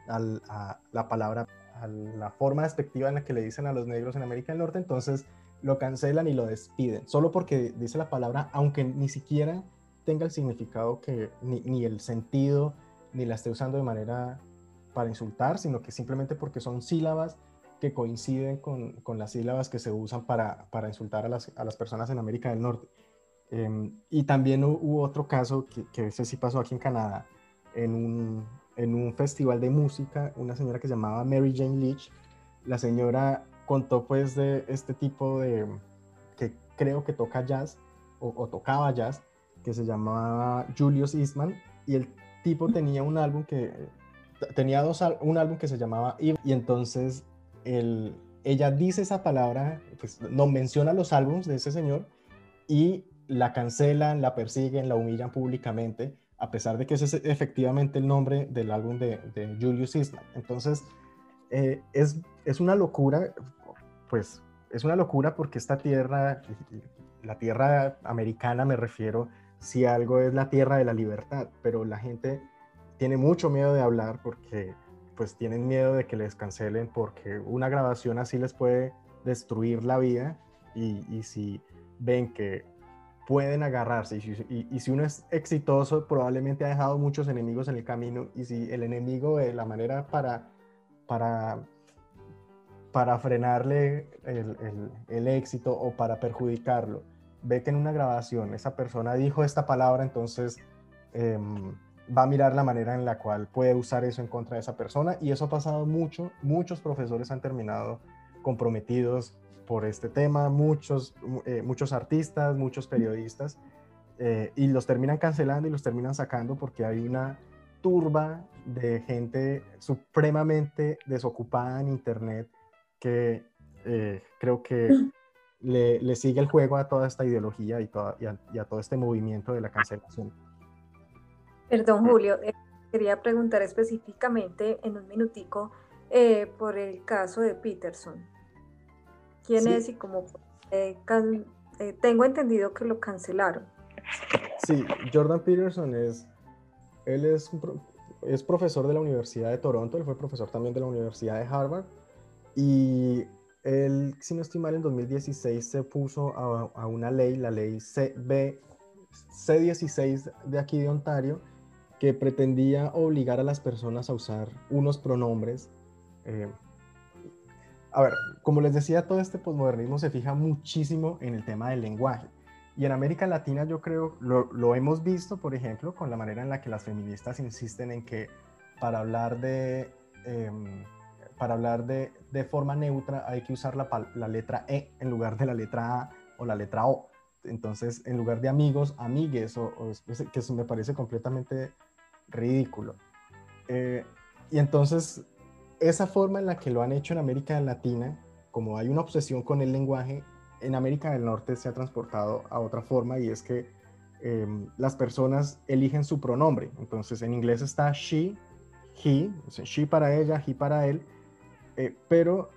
Speaker 2: a la palabra, a la forma despectiva en la que le dicen a los negros en América del Norte, entonces lo cancelan y lo despiden, solo porque dice la palabra, aunque ni siquiera tenga el significado que, ni, el sentido, ni la esté usando de manera para insultar, sino que simplemente porque son sílabas que coinciden con, con las sílabas que se usan para, para insultar a las, a las, personas en América del Norte. Em, y también hubo otro caso que, que ese sí pasó aquí en Canadá, en un, en un festival de música, una señora que se llamaba Mary Jane Leach. La señora contó pues de este tipo de, que creo que toca jazz, o, tocaba jazz, que se llamaba Julius Eastman, y el tipo tenía un álbum que, tenía dos, un álbum que se llamaba Eve, y entonces el, ella dice esa palabra, pues no menciona los álbumes de ese señor, y la cancelan, la persiguen, la humillan públicamente, a pesar de que ese es efectivamente el nombre del álbum de, Julius Eastman. Entonces, eh, es, es una locura, pues es una locura porque esta tierra, la tierra americana me refiero, si algo es la tierra de la libertad, pero la gente tiene mucho miedo de hablar porque pues tienen miedo de que les cancelen porque una grabación así les puede destruir la vida y, y si ven que pueden agarrarse. Y si, uno es exitoso, probablemente ha dejado muchos enemigos en el camino. Y si el enemigo, de la manera para, para, para frenarle el, éxito o para perjudicarlo, ve que en una grabación esa persona dijo esta palabra, entonces em, va a mirar la manera en la cual puede usar eso en contra de esa persona. Y eso ha pasado mucho. Muchos profesores han terminado comprometidos por este tema, muchos, eh, muchos artistas, muchos periodistas, eh, y los terminan cancelando y los terminan sacando porque hay una turba de gente supremamente desocupada en Internet que eh, creo que le, sigue el juego a toda esta ideología y, y, a, todo este movimiento de la cancelación.
Speaker 3: Perdón, Julio, quería preguntar específicamente en un minutico por el caso de Peterson quién es y cómo eh, eh, tengo entendido que lo cancelaron.
Speaker 2: Sí, Jordan Peterson es, él es, es profesor de la Universidad de Toronto, él fue profesor también de la Universidad de Harvard y él, si no estoy mal, en 2016 se puso a, a una ley, la ley CB, C16 de aquí de Ontario, que pretendía obligar a las personas a usar unos pronombres eh, a ver, como les decía, todo este posmodernismo se fija muchísimo en el tema del lenguaje. Y en América Latina yo creo, lo, hemos visto, por ejemplo, con la manera en la que las feministas insisten en que para hablar de, em, para hablar de, de, forma neutra hay que usar la, la, letra E en lugar de la letra A o la letra O. Entonces, en lugar de amigos, amigues, o, que eso me parece completamente ridículo. Eh, y entonces esa forma en la que lo han hecho en América Latina, como hay una obsesión con el lenguaje, en América del Norte se ha transportado a otra forma y es que em, las personas eligen su pronombre. Entonces en inglés está she, he, she para ella, he para él, eh, pero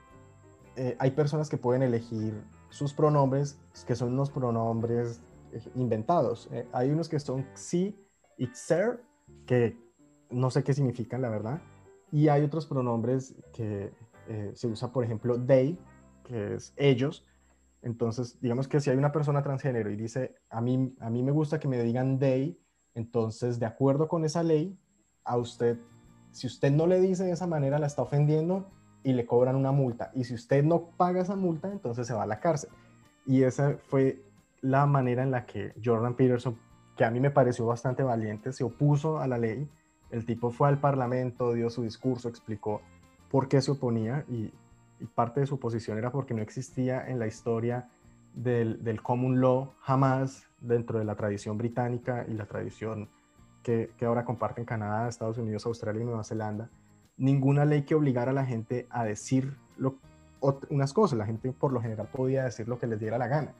Speaker 2: eh, hay personas que pueden elegir sus pronombres, que son unos pronombres eh, inventados. hay unos que son xi y xer, que no sé qué significan, la verdad y hay otros pronombres que eh, se usa, por ejemplo, they, que es ellos. Entonces, digamos que si hay una persona transgénero y dice, a mí, a mí me gusta que me digan they, entonces, de acuerdo con esa ley, a usted, si usted no le dice de esa manera, la está ofendiendo y le cobran una multa. Y si usted no paga esa multa, entonces se va a la cárcel. Y esa fue la manera en la que Jordan Peterson, que a mí me pareció bastante valiente, se opuso a la ley el tipo fue al Parlamento, dio su discurso, explicó por qué se oponía y, parte de su posición era porque no existía en la historia del, common law jamás dentro de la tradición británica y la tradición que, ahora comparten Canadá, Estados Unidos, Australia y Nueva Zelanda, ninguna ley que obligara a la gente a decir unas cosas. La gente por lo general podía decir lo que les diera la gana,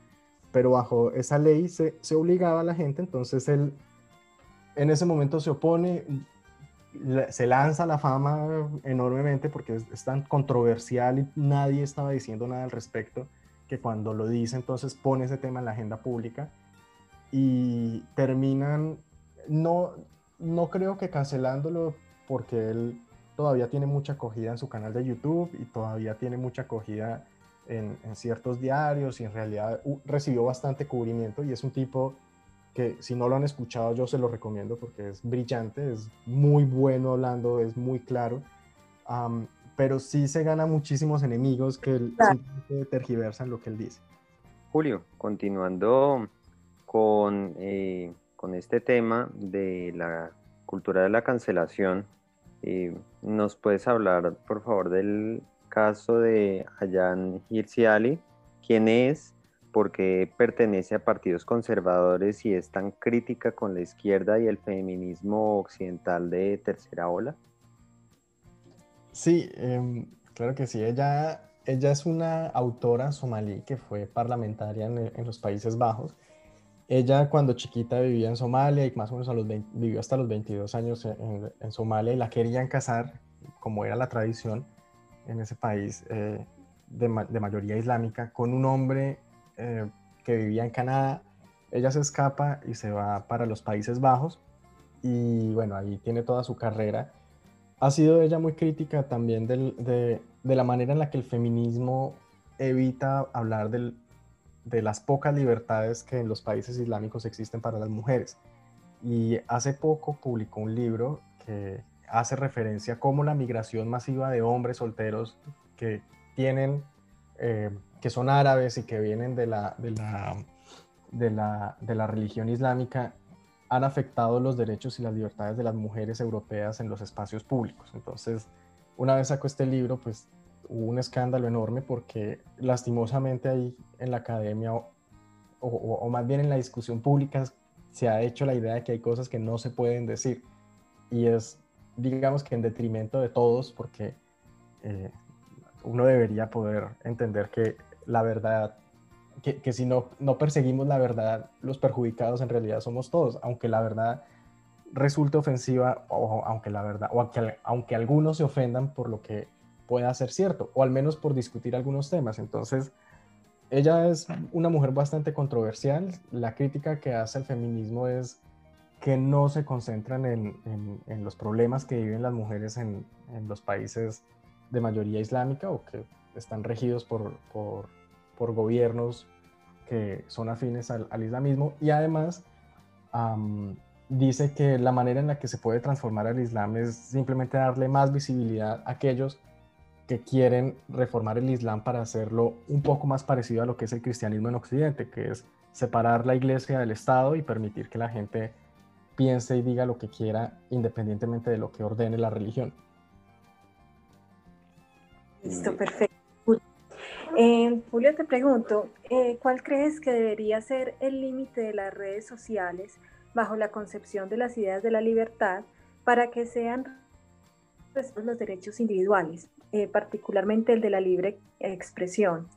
Speaker 2: pero bajo esa ley se, se obligaba a la gente, entonces él en ese momento se opone, se lanza la fama enormemente porque es, tan controversial y nadie estaba diciendo nada al respecto, que cuando lo dice entonces pone ese tema en la agenda pública y terminan, no, no creo que cancelándolo porque él todavía tiene mucha acogida en su canal de YouTube y todavía tiene mucha acogida en, en ciertos diarios y en realidad recibió bastante cubrimiento y es un tipo que si no lo han escuchado yo se lo recomiendo porque es brillante, es muy bueno hablando, es muy claro, pero sí se gana muchísimos enemigos que tergiversan lo que él dice.
Speaker 5: Julio, continuando con, eh, con este tema de la cultura de la cancelación, ¿Nos puedes hablar, por favor, del caso de Ayan Hirsi Ali? ¿Quién es? ¿Por qué pertenece a partidos conservadores y es tan crítica con la izquierda y el feminismo occidental de tercera ola?
Speaker 2: Sí, em, claro que sí. Ella, ella es una autora somalí que fue parlamentaria en, los Países Bajos. Ella cuando chiquita vivía en Somalia y más o menos a los vivió hasta los 22 años en, Somalia y la querían casar, como era la tradición en ese país eh, de, mayoría islámica, con un hombre eh, que vivía en Canadá. Ella se escapa y se va para los Países Bajos y bueno, ahí tiene toda su carrera ha sido ella muy crítica también de, la manera en la que el feminismo evita hablar de las pocas libertades que en los países islámicos existen para las mujeres. Y hace poco publicó un libro que hace referencia a cómo la migración masiva de hombres solteros que tienen, eh, que son árabes y que vienen de la, de la, de la, de la religión islámica, han afectado los derechos y las libertades de las mujeres europeas en los espacios públicos. Entonces, una vez sacó este libro, pues hubo un escándalo enorme porque lastimosamente ahí en la academia o, más bien en la discusión pública se ha hecho la idea de que hay cosas que no se pueden decir y es digamos que en detrimento de todos porque eh, uno debería poder entender que la verdad que, si no, no perseguimos la verdad, los perjudicados en realidad somos todos, aunque la verdad resulte ofensiva o aunque la verdad, o aunque, aunque algunos se ofendan por lo que pueda ser cierto, o al menos por discutir algunos temas. Entonces, ella es una mujer bastante controversial. La crítica que hace el feminismo es que no se concentran en, en, los problemas que viven las mujeres en, en, los países de mayoría islámica o que están regidos por, por por gobiernos que son afines al, islamismo y además dice que la manera en la que se puede transformar el Islam es simplemente darle más visibilidad a aquellos que quieren reformar el Islam para hacerlo un poco más parecido a lo que es el cristianismo en Occidente, que es separar la iglesia del Estado y permitir que la gente piense y diga lo que quiera independientemente de lo que ordene la religión.
Speaker 3: Listo, perfecto. Eh, Julio, te pregunto, eh, ¿cuál crees que debería ser el límite de las redes sociales bajo la concepción de las ideas de la libertad para que sean los derechos individuales, eh, particularmente el de la libre expresión?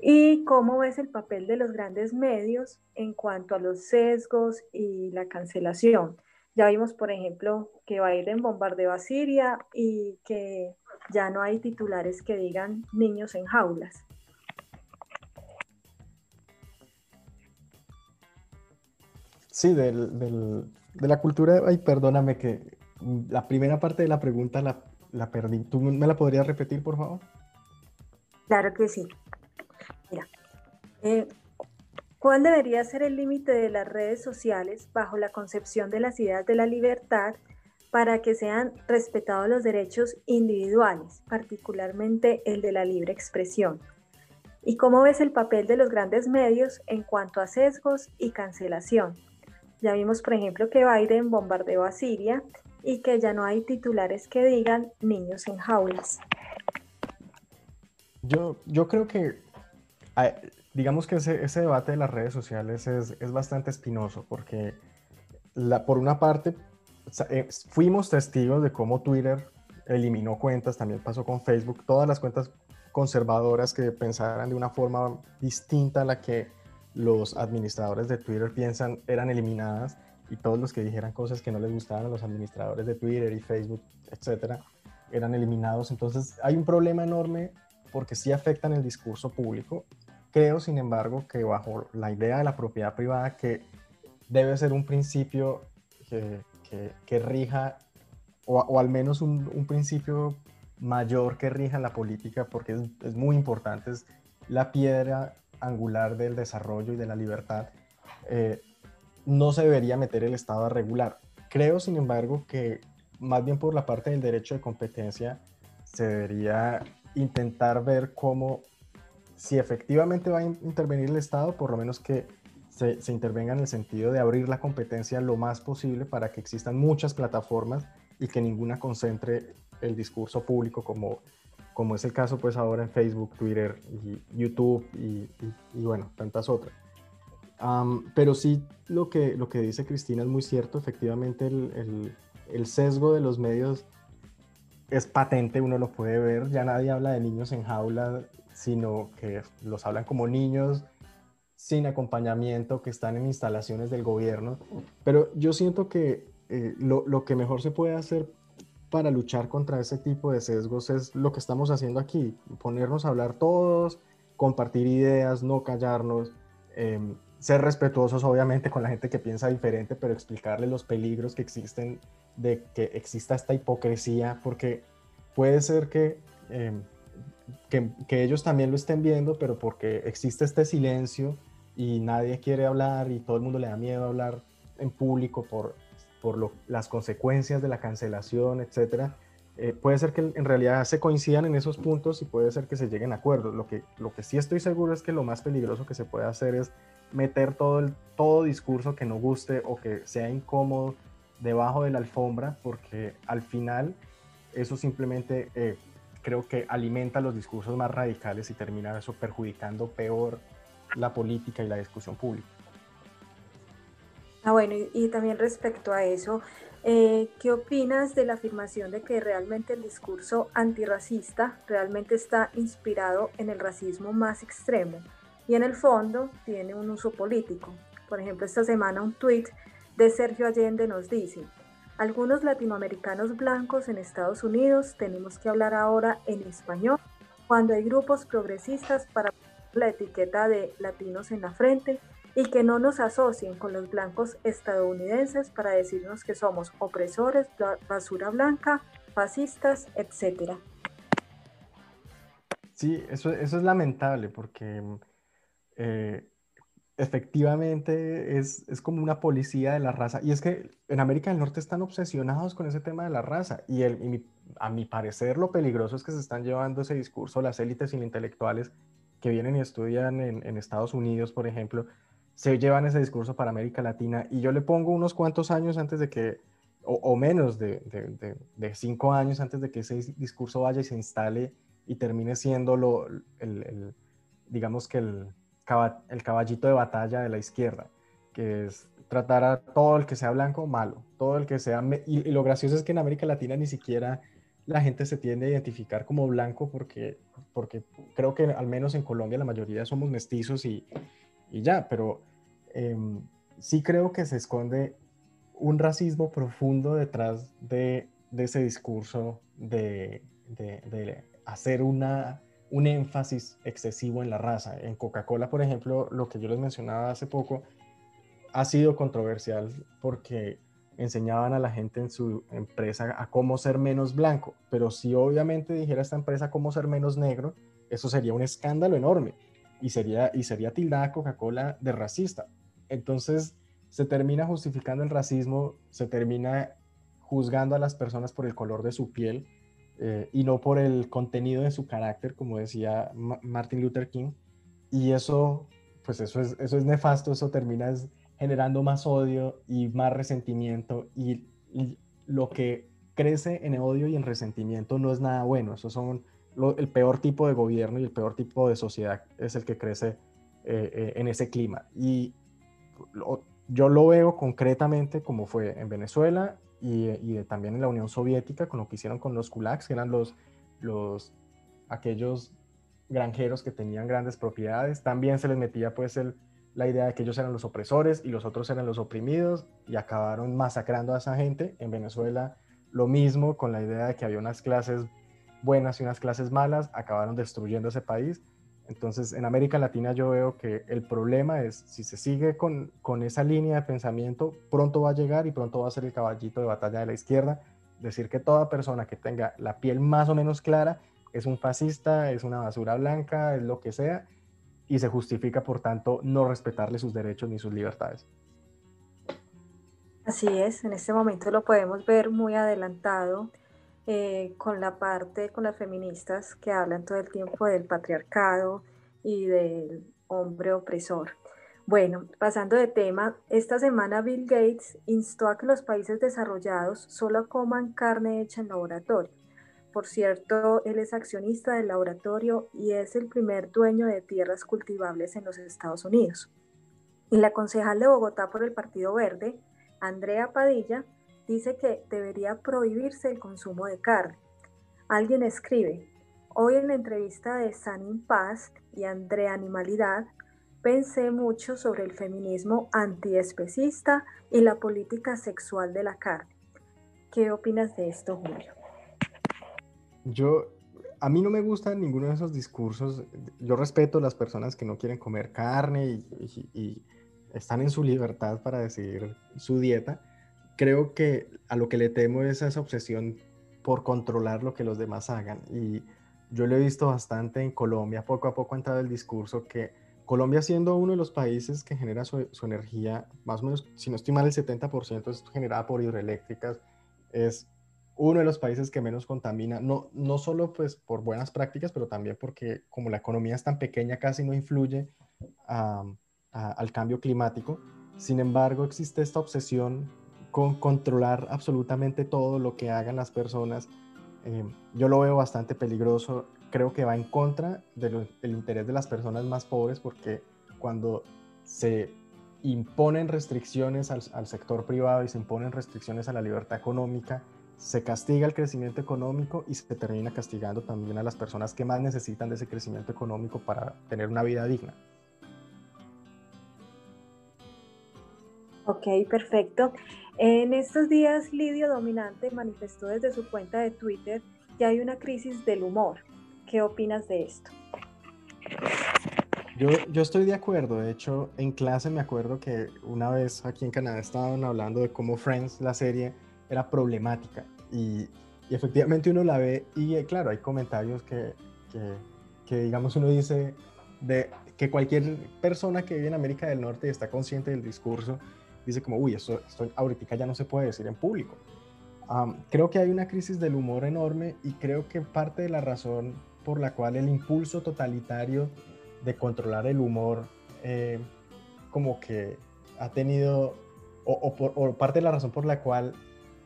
Speaker 3: ¿Y cómo ves el papel de los grandes medios en cuanto a los sesgos y la cancelación? Ya vimos, por ejemplo, que Biden bombardeó a Siria y que ya no hay titulares que digan niños en jaulas.
Speaker 2: Sí, de la cultura, ay, perdóname que la primera parte de la pregunta la, perdí. ¿Tú me la podrías repetir, por favor?
Speaker 3: Claro que sí. Mira, eh, ¿cuál debería ser el límite de las redes sociales bajo la concepción de las ideas de la libertad para que sean respetados los derechos individuales, particularmente el de la libre expresión? ¿Y cómo ves el papel de los grandes medios en cuanto a sesgos y cancelación? Ya vimos, por ejemplo, que Biden bombardeó a Siria y que ya no hay titulares que digan niños en jaulas.
Speaker 2: Yo, yo creo que, digamos que ese, ese, debate de las redes sociales es, es bastante espinoso porque, la, por una parte, fuimos testigos de cómo Twitter eliminó cuentas, también pasó con Facebook, todas las cuentas conservadoras que pensaran de una forma distinta a la que los administradores de Twitter piensan eran eliminadas y todos los que dijeran cosas que no les gustaban a los administradores de Twitter y Facebook, etcétera, eran eliminados. Entonces hay un problema enorme porque sí afectan el discurso público. Creo, sin embargo, que bajo la idea de la propiedad privada, que debe ser un principio que, que, rija, o, al menos un, un, principio mayor que rija la política, porque es, es muy importante, es la piedra angular del desarrollo y de la libertad, eh, no se debería meter el Estado a regular. Creo, sin embargo, que más bien por la parte del derecho de competencia se debería intentar ver cómo, si efectivamente va a intervenir el Estado, por lo menos que se, intervenga en el sentido de abrir la competencia lo más posible para que existan muchas plataformas y que ninguna concentre el discurso público como, como es el caso pues ahora en Facebook, Twitter YouTube y, bueno, tantas otras. pero sí, lo que, lo que dice Cristina es muy cierto, efectivamente el, el, sesgo de los medios es patente, uno lo puede ver, ya nadie habla de niños en jaula, sino que los hablan como niños sin acompañamiento, que están en instalaciones del gobierno. Pero yo siento que eh, lo, lo, que mejor se puede hacer para luchar contra ese tipo de sesgos es lo que estamos haciendo aquí, ponernos a hablar todos, compartir ideas, no callarnos, em, ser respetuosos obviamente con la gente que piensa diferente, pero explicarle los peligros que existen de que exista esta hipocresía, porque puede ser que, em, que, que ellos también lo estén viendo, pero porque existe este silencio y nadie quiere hablar y todo el mundo le da miedo hablar en público por por las consecuencias de la cancelación, etcétera, eh, puede ser que en realidad se coincidan en esos puntos y puede ser que se lleguen a acuerdos. Lo que, lo que sí estoy seguro es que lo más peligroso que se puede hacer es meter todo, el, todo discurso que no guste o que sea incómodo debajo de la alfombra, porque al final eso simplemente eh, creo que alimenta los discursos más radicales y termina eso perjudicando peor la política y la discusión pública.
Speaker 3: Ah, bueno, y, también respecto a eso, eh, ¿qué opinas de la afirmación de que realmente el discurso antirracista realmente está inspirado en el racismo más extremo y en el fondo tiene un uso político? Por ejemplo, esta semana un tuit de Sergio Allende nos dice, algunos latinoamericanos blancos en Estados Unidos tenemos que hablar ahora en español cuando hay grupos progresistas para la etiqueta de latinos en la frente y que no nos asocien con los blancos estadounidenses para decirnos que somos opresores, basura blanca, fascistas, etc.
Speaker 2: Sí, eso, eso es lamentable porque eh, efectivamente es, es, como una policía de la raza. Y es que en América del Norte están obsesionados con ese tema de la raza. Y, el, a mi parecer lo peligroso es que se están llevando ese discurso las élites intelectuales que vienen y estudian en, en Estados Unidos, por ejemplo, se llevan ese discurso para América Latina y yo le pongo unos cuantos años antes de que, o, menos de, cinco años antes de que ese discurso vaya y se instale y termine siendo lo, el, digamos que el, el caballito de batalla de la izquierda, que es tratar a todo el que sea blanco malo, todo el que sea... Y, y, lo gracioso es que en América Latina ni siquiera la gente se tiende a identificar como blanco porque, porque creo que al menos en Colombia la mayoría somos mestizos y, y ya, pero em, sí creo que se esconde un racismo profundo detrás de, ese discurso de, hacer una, un énfasis excesivo en la raza. En Coca-Cola, por ejemplo, lo que yo les mencionaba hace poco, ha sido controversial porque enseñaban a la gente en su empresa a cómo ser menos blanco, pero si obviamente dijera esta empresa cómo ser menos negro, eso sería un escándalo enorme y sería, y sería tildada Coca-Cola de racista. Entonces se termina justificando el racismo, se termina juzgando a las personas por el color de su piel eh, y no por el contenido de su carácter, como decía Martin Luther King. Y eso, pues eso es, eso es nefasto, eso termina generando más odio y más resentimiento y, lo que crece en odio y en resentimiento no es nada bueno, eso son el peor tipo de gobierno y el peor tipo de sociedad es el que crece eh, eh, en ese clima. Y yo lo veo concretamente como fue en Venezuela y, y, también en la Unión Soviética, con lo que hicieron con los kulaks, que eran los, los, aquellos granjeros que tenían grandes propiedades. También se les metía pues el, la idea de que ellos eran los opresores y los otros eran los oprimidos y acabaron masacrando a esa gente. En Venezuela lo mismo con la idea de que había unas clases buenas y unas clases malas acabaron destruyendo ese país. Entonces, en América Latina yo veo que el problema es, si se sigue con, con esa línea de pensamiento, pronto va a llegar y pronto va a ser el caballito de batalla de la izquierda, decir que toda persona que tenga la piel más o menos clara es un fascista, es una basura blanca, es lo que sea, y se justifica, por tanto, no respetarle sus derechos ni sus libertades.
Speaker 3: Así es, en este momento lo podemos ver muy adelantado eh, con la parte, con las feministas que hablan todo el tiempo del patriarcado y del hombre opresor. Bueno, pasando de tema, esta semana Bill Gates instó a que los países desarrollados solo coman carne hecha en laboratorio. Por cierto, él es accionista del laboratorio y es el primer dueño de tierras cultivables en los Estados Unidos. Y la concejal de Bogotá por el Partido Verde, Andrea Padilla, dice que debería prohibirse el consumo de carne. Alguien escribe, hoy en la entrevista de Sanin Paz y Andrea Animalidad, pensé mucho sobre el feminismo antiespecista y la política sexual de la carne. ¿Qué opinas de esto, Julio?
Speaker 2: Yo, a mí no me gustan ninguno de esos discursos. Yo respeto a las personas que no quieren comer carne y, están en su libertad para decidir su dieta. Creo que a lo que le temo es esa obsesión por controlar lo que los demás hagan. Y yo lo he visto bastante en Colombia. Poco a poco ha entrado el discurso que Colombia siendo uno de los países que genera su, energía, más o menos, si no estoy mal, el 70% es generada por hidroeléctricas, es uno de los países que menos contamina, no, no solo pues por buenas prácticas, pero también porque como la economía es tan pequeña, casi no influye al cambio climático. Sin embargo, existe esta obsesión con controlar absolutamente todo lo que hagan las personas. Eh, yo lo veo bastante peligroso creo que va en contra del interés de las personas más pobres porque cuando se imponen restricciones al, sector privado y se imponen restricciones a la libertad económica, se castiga el crecimiento económico y se termina castigando también a las personas que más necesitan de ese crecimiento económico para tener una vida digna.
Speaker 3: Ok, perfecto. En estos días, Lidio Dominante manifestó desde su cuenta de Twitter que hay una crisis del humor ¿Qué opinas de esto?
Speaker 2: Yo, yo, estoy de acuerdo. De hecho, en clase me acuerdo que una vez aquí en Canadá estaban hablando de cómo Friends, la serie, era problemática. Y, y efectivamente uno la ve y eh, claro, hay comentarios que, que, que, digamos, uno dice de que cualquier persona que vive en América del Norte y está consciente del discurso, dice como, uy, esto, esto ahorita ya no se puede decir en público. creo que hay una crisis del humor enorme y creo que parte de la razón por la cual el impulso totalitario de controlar el humor eh, como que ha tenido, o, parte de la razón por la cual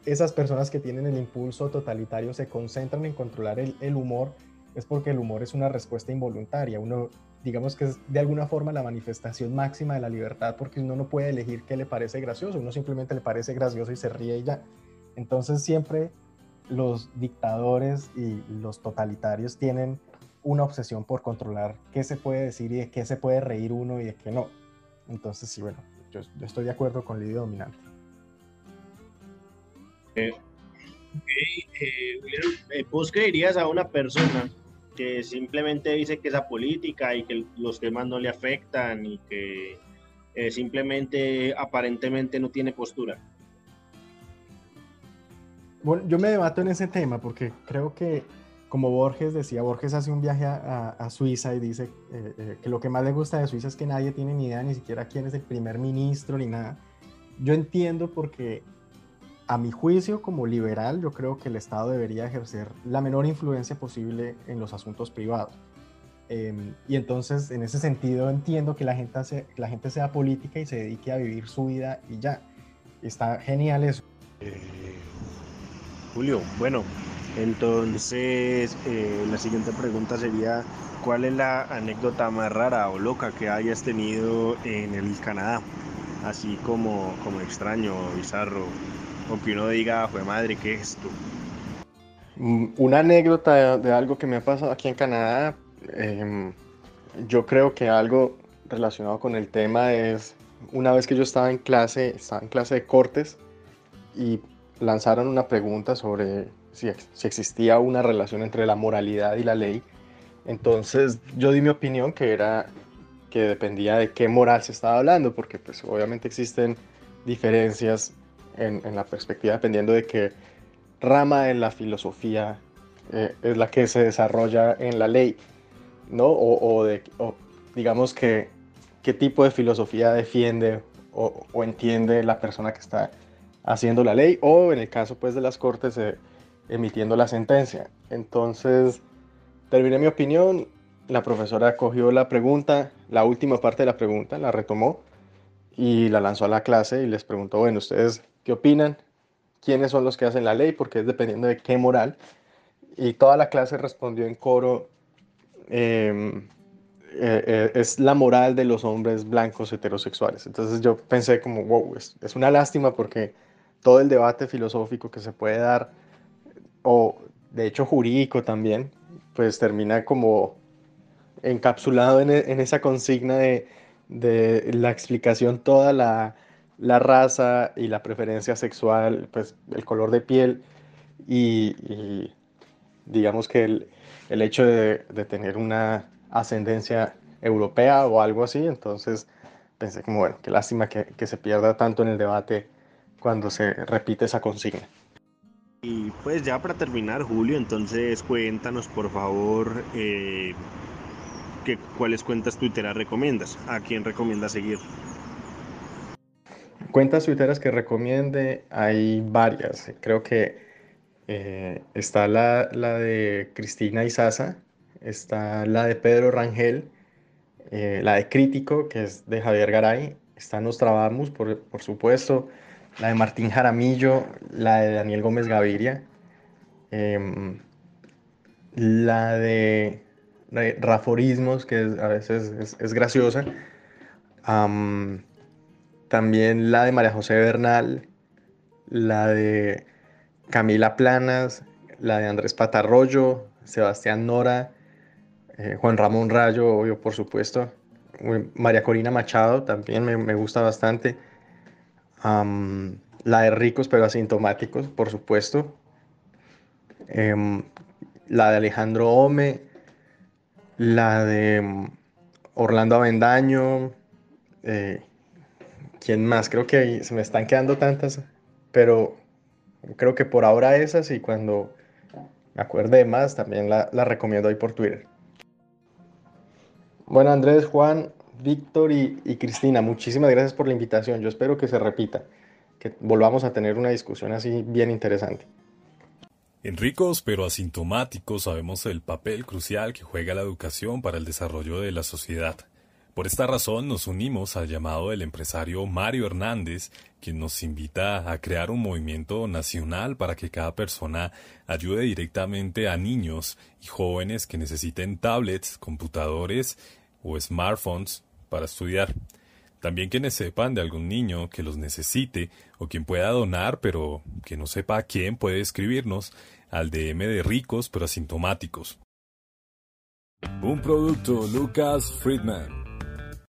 Speaker 2: esas personas que tienen el impulso totalitario se concentran en controlar el, humor, es porque el humor es una respuesta involuntaria. Uno, digamos que es de alguna forma la manifestación máxima de la libertad, porque uno no puede elegir qué le parece gracioso, uno simplemente le parece gracioso y se ríe y ya. Entonces siempre los dictadores y los totalitarios tienen una obsesión por controlar qué se puede decir y de qué se puede reír uno y de qué no. Entonces, sí, bueno, yo, estoy de acuerdo con Lidio Dominante.
Speaker 4: Eh, eh, eh, ¿Vos dirías a una persona que simplemente dice que esa política y que los temas no le afectan y que simplemente aparentemente no tiene postura?
Speaker 2: Bueno, yo me debato en ese tema porque creo que, como Borges decía, Borges hace un viaje a, Suiza y dice eh, eh, que lo que más le gusta de Suiza es que nadie tiene ni idea ni siquiera quién es el primer ministro ni nada. Yo entiendo porque, a mi juicio, como liberal, yo creo que el Estado debería ejercer la menor influencia posible en los asuntos privados. Em, y entonces, en ese sentido, entiendo que la gente, la gente sea política y se dedique a vivir su vida y ya. Está genial eso.
Speaker 4: Eh, Julio, bueno, entonces eh, la siguiente pregunta sería, ¿cuál es la anécdota más rara o loca que hayas tenido en el Canadá? Así como, como extraño, bizarro, o que uno diga, fue madre, ¿qué es esto?
Speaker 2: Mm, una anécdota de, algo que me ha pasado aquí en Canadá, em, yo creo que algo relacionado con el tema es, una vez que yo estaba en clase, estaba en clase de cortes, y lanzaron una pregunta sobre si, existía una relación entre la moralidad y la ley. Entonces yo di mi opinión que era que dependía de qué moral se estaba hablando, porque pues obviamente existen diferencias en, la perspectiva dependiendo de qué rama de la filosofía eh, es la que se desarrolla en la ley, ¿no? O, de, digamos que qué tipo de filosofía defiende o, o entiende la persona que está haciendo la ley o en el caso pues de las cortes eh, emitiendo la sentencia. Entonces, terminé mi opinión, la profesora cogió la pregunta, la última parte de la pregunta, la retomó y la lanzó a la clase y les preguntó, bueno, ¿ustedes qué opinan? ¿Quiénes son los que hacen la ley? Porque es dependiendo de qué moral. Y toda la clase respondió en coro, em, eh, eh, es la moral de los hombres blancos heterosexuales. Entonces yo pensé como, wow, es, es, una lástima porque todo el debate filosófico que se puede dar, o de hecho jurídico también, pues termina como encapsulado en, en esa consigna de, de, la explicación toda la, la, raza y la preferencia sexual, pues el color de piel y, y digamos que el, el hecho de, de tener una ascendencia europea o algo así. Entonces pensé como, bueno, qué lástima que, que, se pierda tanto en el debate cuando se repite esa consigna.
Speaker 4: Y pues ya para terminar, Julio, entonces cuéntanos por favor eh, que, cuáles cuentas tuiteras recomiendas, a quién recomiendas seguir.
Speaker 2: Cuentas tuiteras que recomiende, hay varias. Creo que eh, está la, la de Cristina Izaza, está la de Pedro Rangel, eh, la de Crítico, que es de Javier Garay, está Nostradamus, por, por supuesto, la de Martín Jaramillo, la de Daniel Gómez Gaviria, eh, la de, Raforismos, que es, a veces es, graciosa, también la de María José Bernal, la de Camila Planas, la de Andrés Patarroyo, Sebastián Nora, eh, Juan Ramón Rayo, obvio, por supuesto. María Corina Machado también me, me gusta bastante. La de Ricos pero Asintomáticos, por supuesto. Um, la de Alejandro Ome. La de Orlando Avendaño. Eh, ¿Quién más? Creo que se me están quedando tantas, pero creo que por ahora esas y cuando me acuerde de más también la, la recomiendo ahí por Twitter. Bueno, Andrés, Juan, Víctor y, y, Cristina, muchísimas gracias por la invitación. Yo espero que se repita, que volvamos a tener una discusión así bien interesante.
Speaker 1: En ricos pero asintomáticos sabemos el papel crucial que juega la educación para el desarrollo de la sociedad. Por esta razón nos unimos al llamado del empresario Mario Hernández, quien nos invita a crear un movimiento nacional para que cada persona ayude directamente a niños y jóvenes que necesiten tablets, computadores o smartphones para estudiar. También quienes sepan de algún niño que los necesite o quien pueda donar pero que no sepa a quién puede escribirnos al DM de ricos pero asintomáticos. Un producto Lucas Friedman.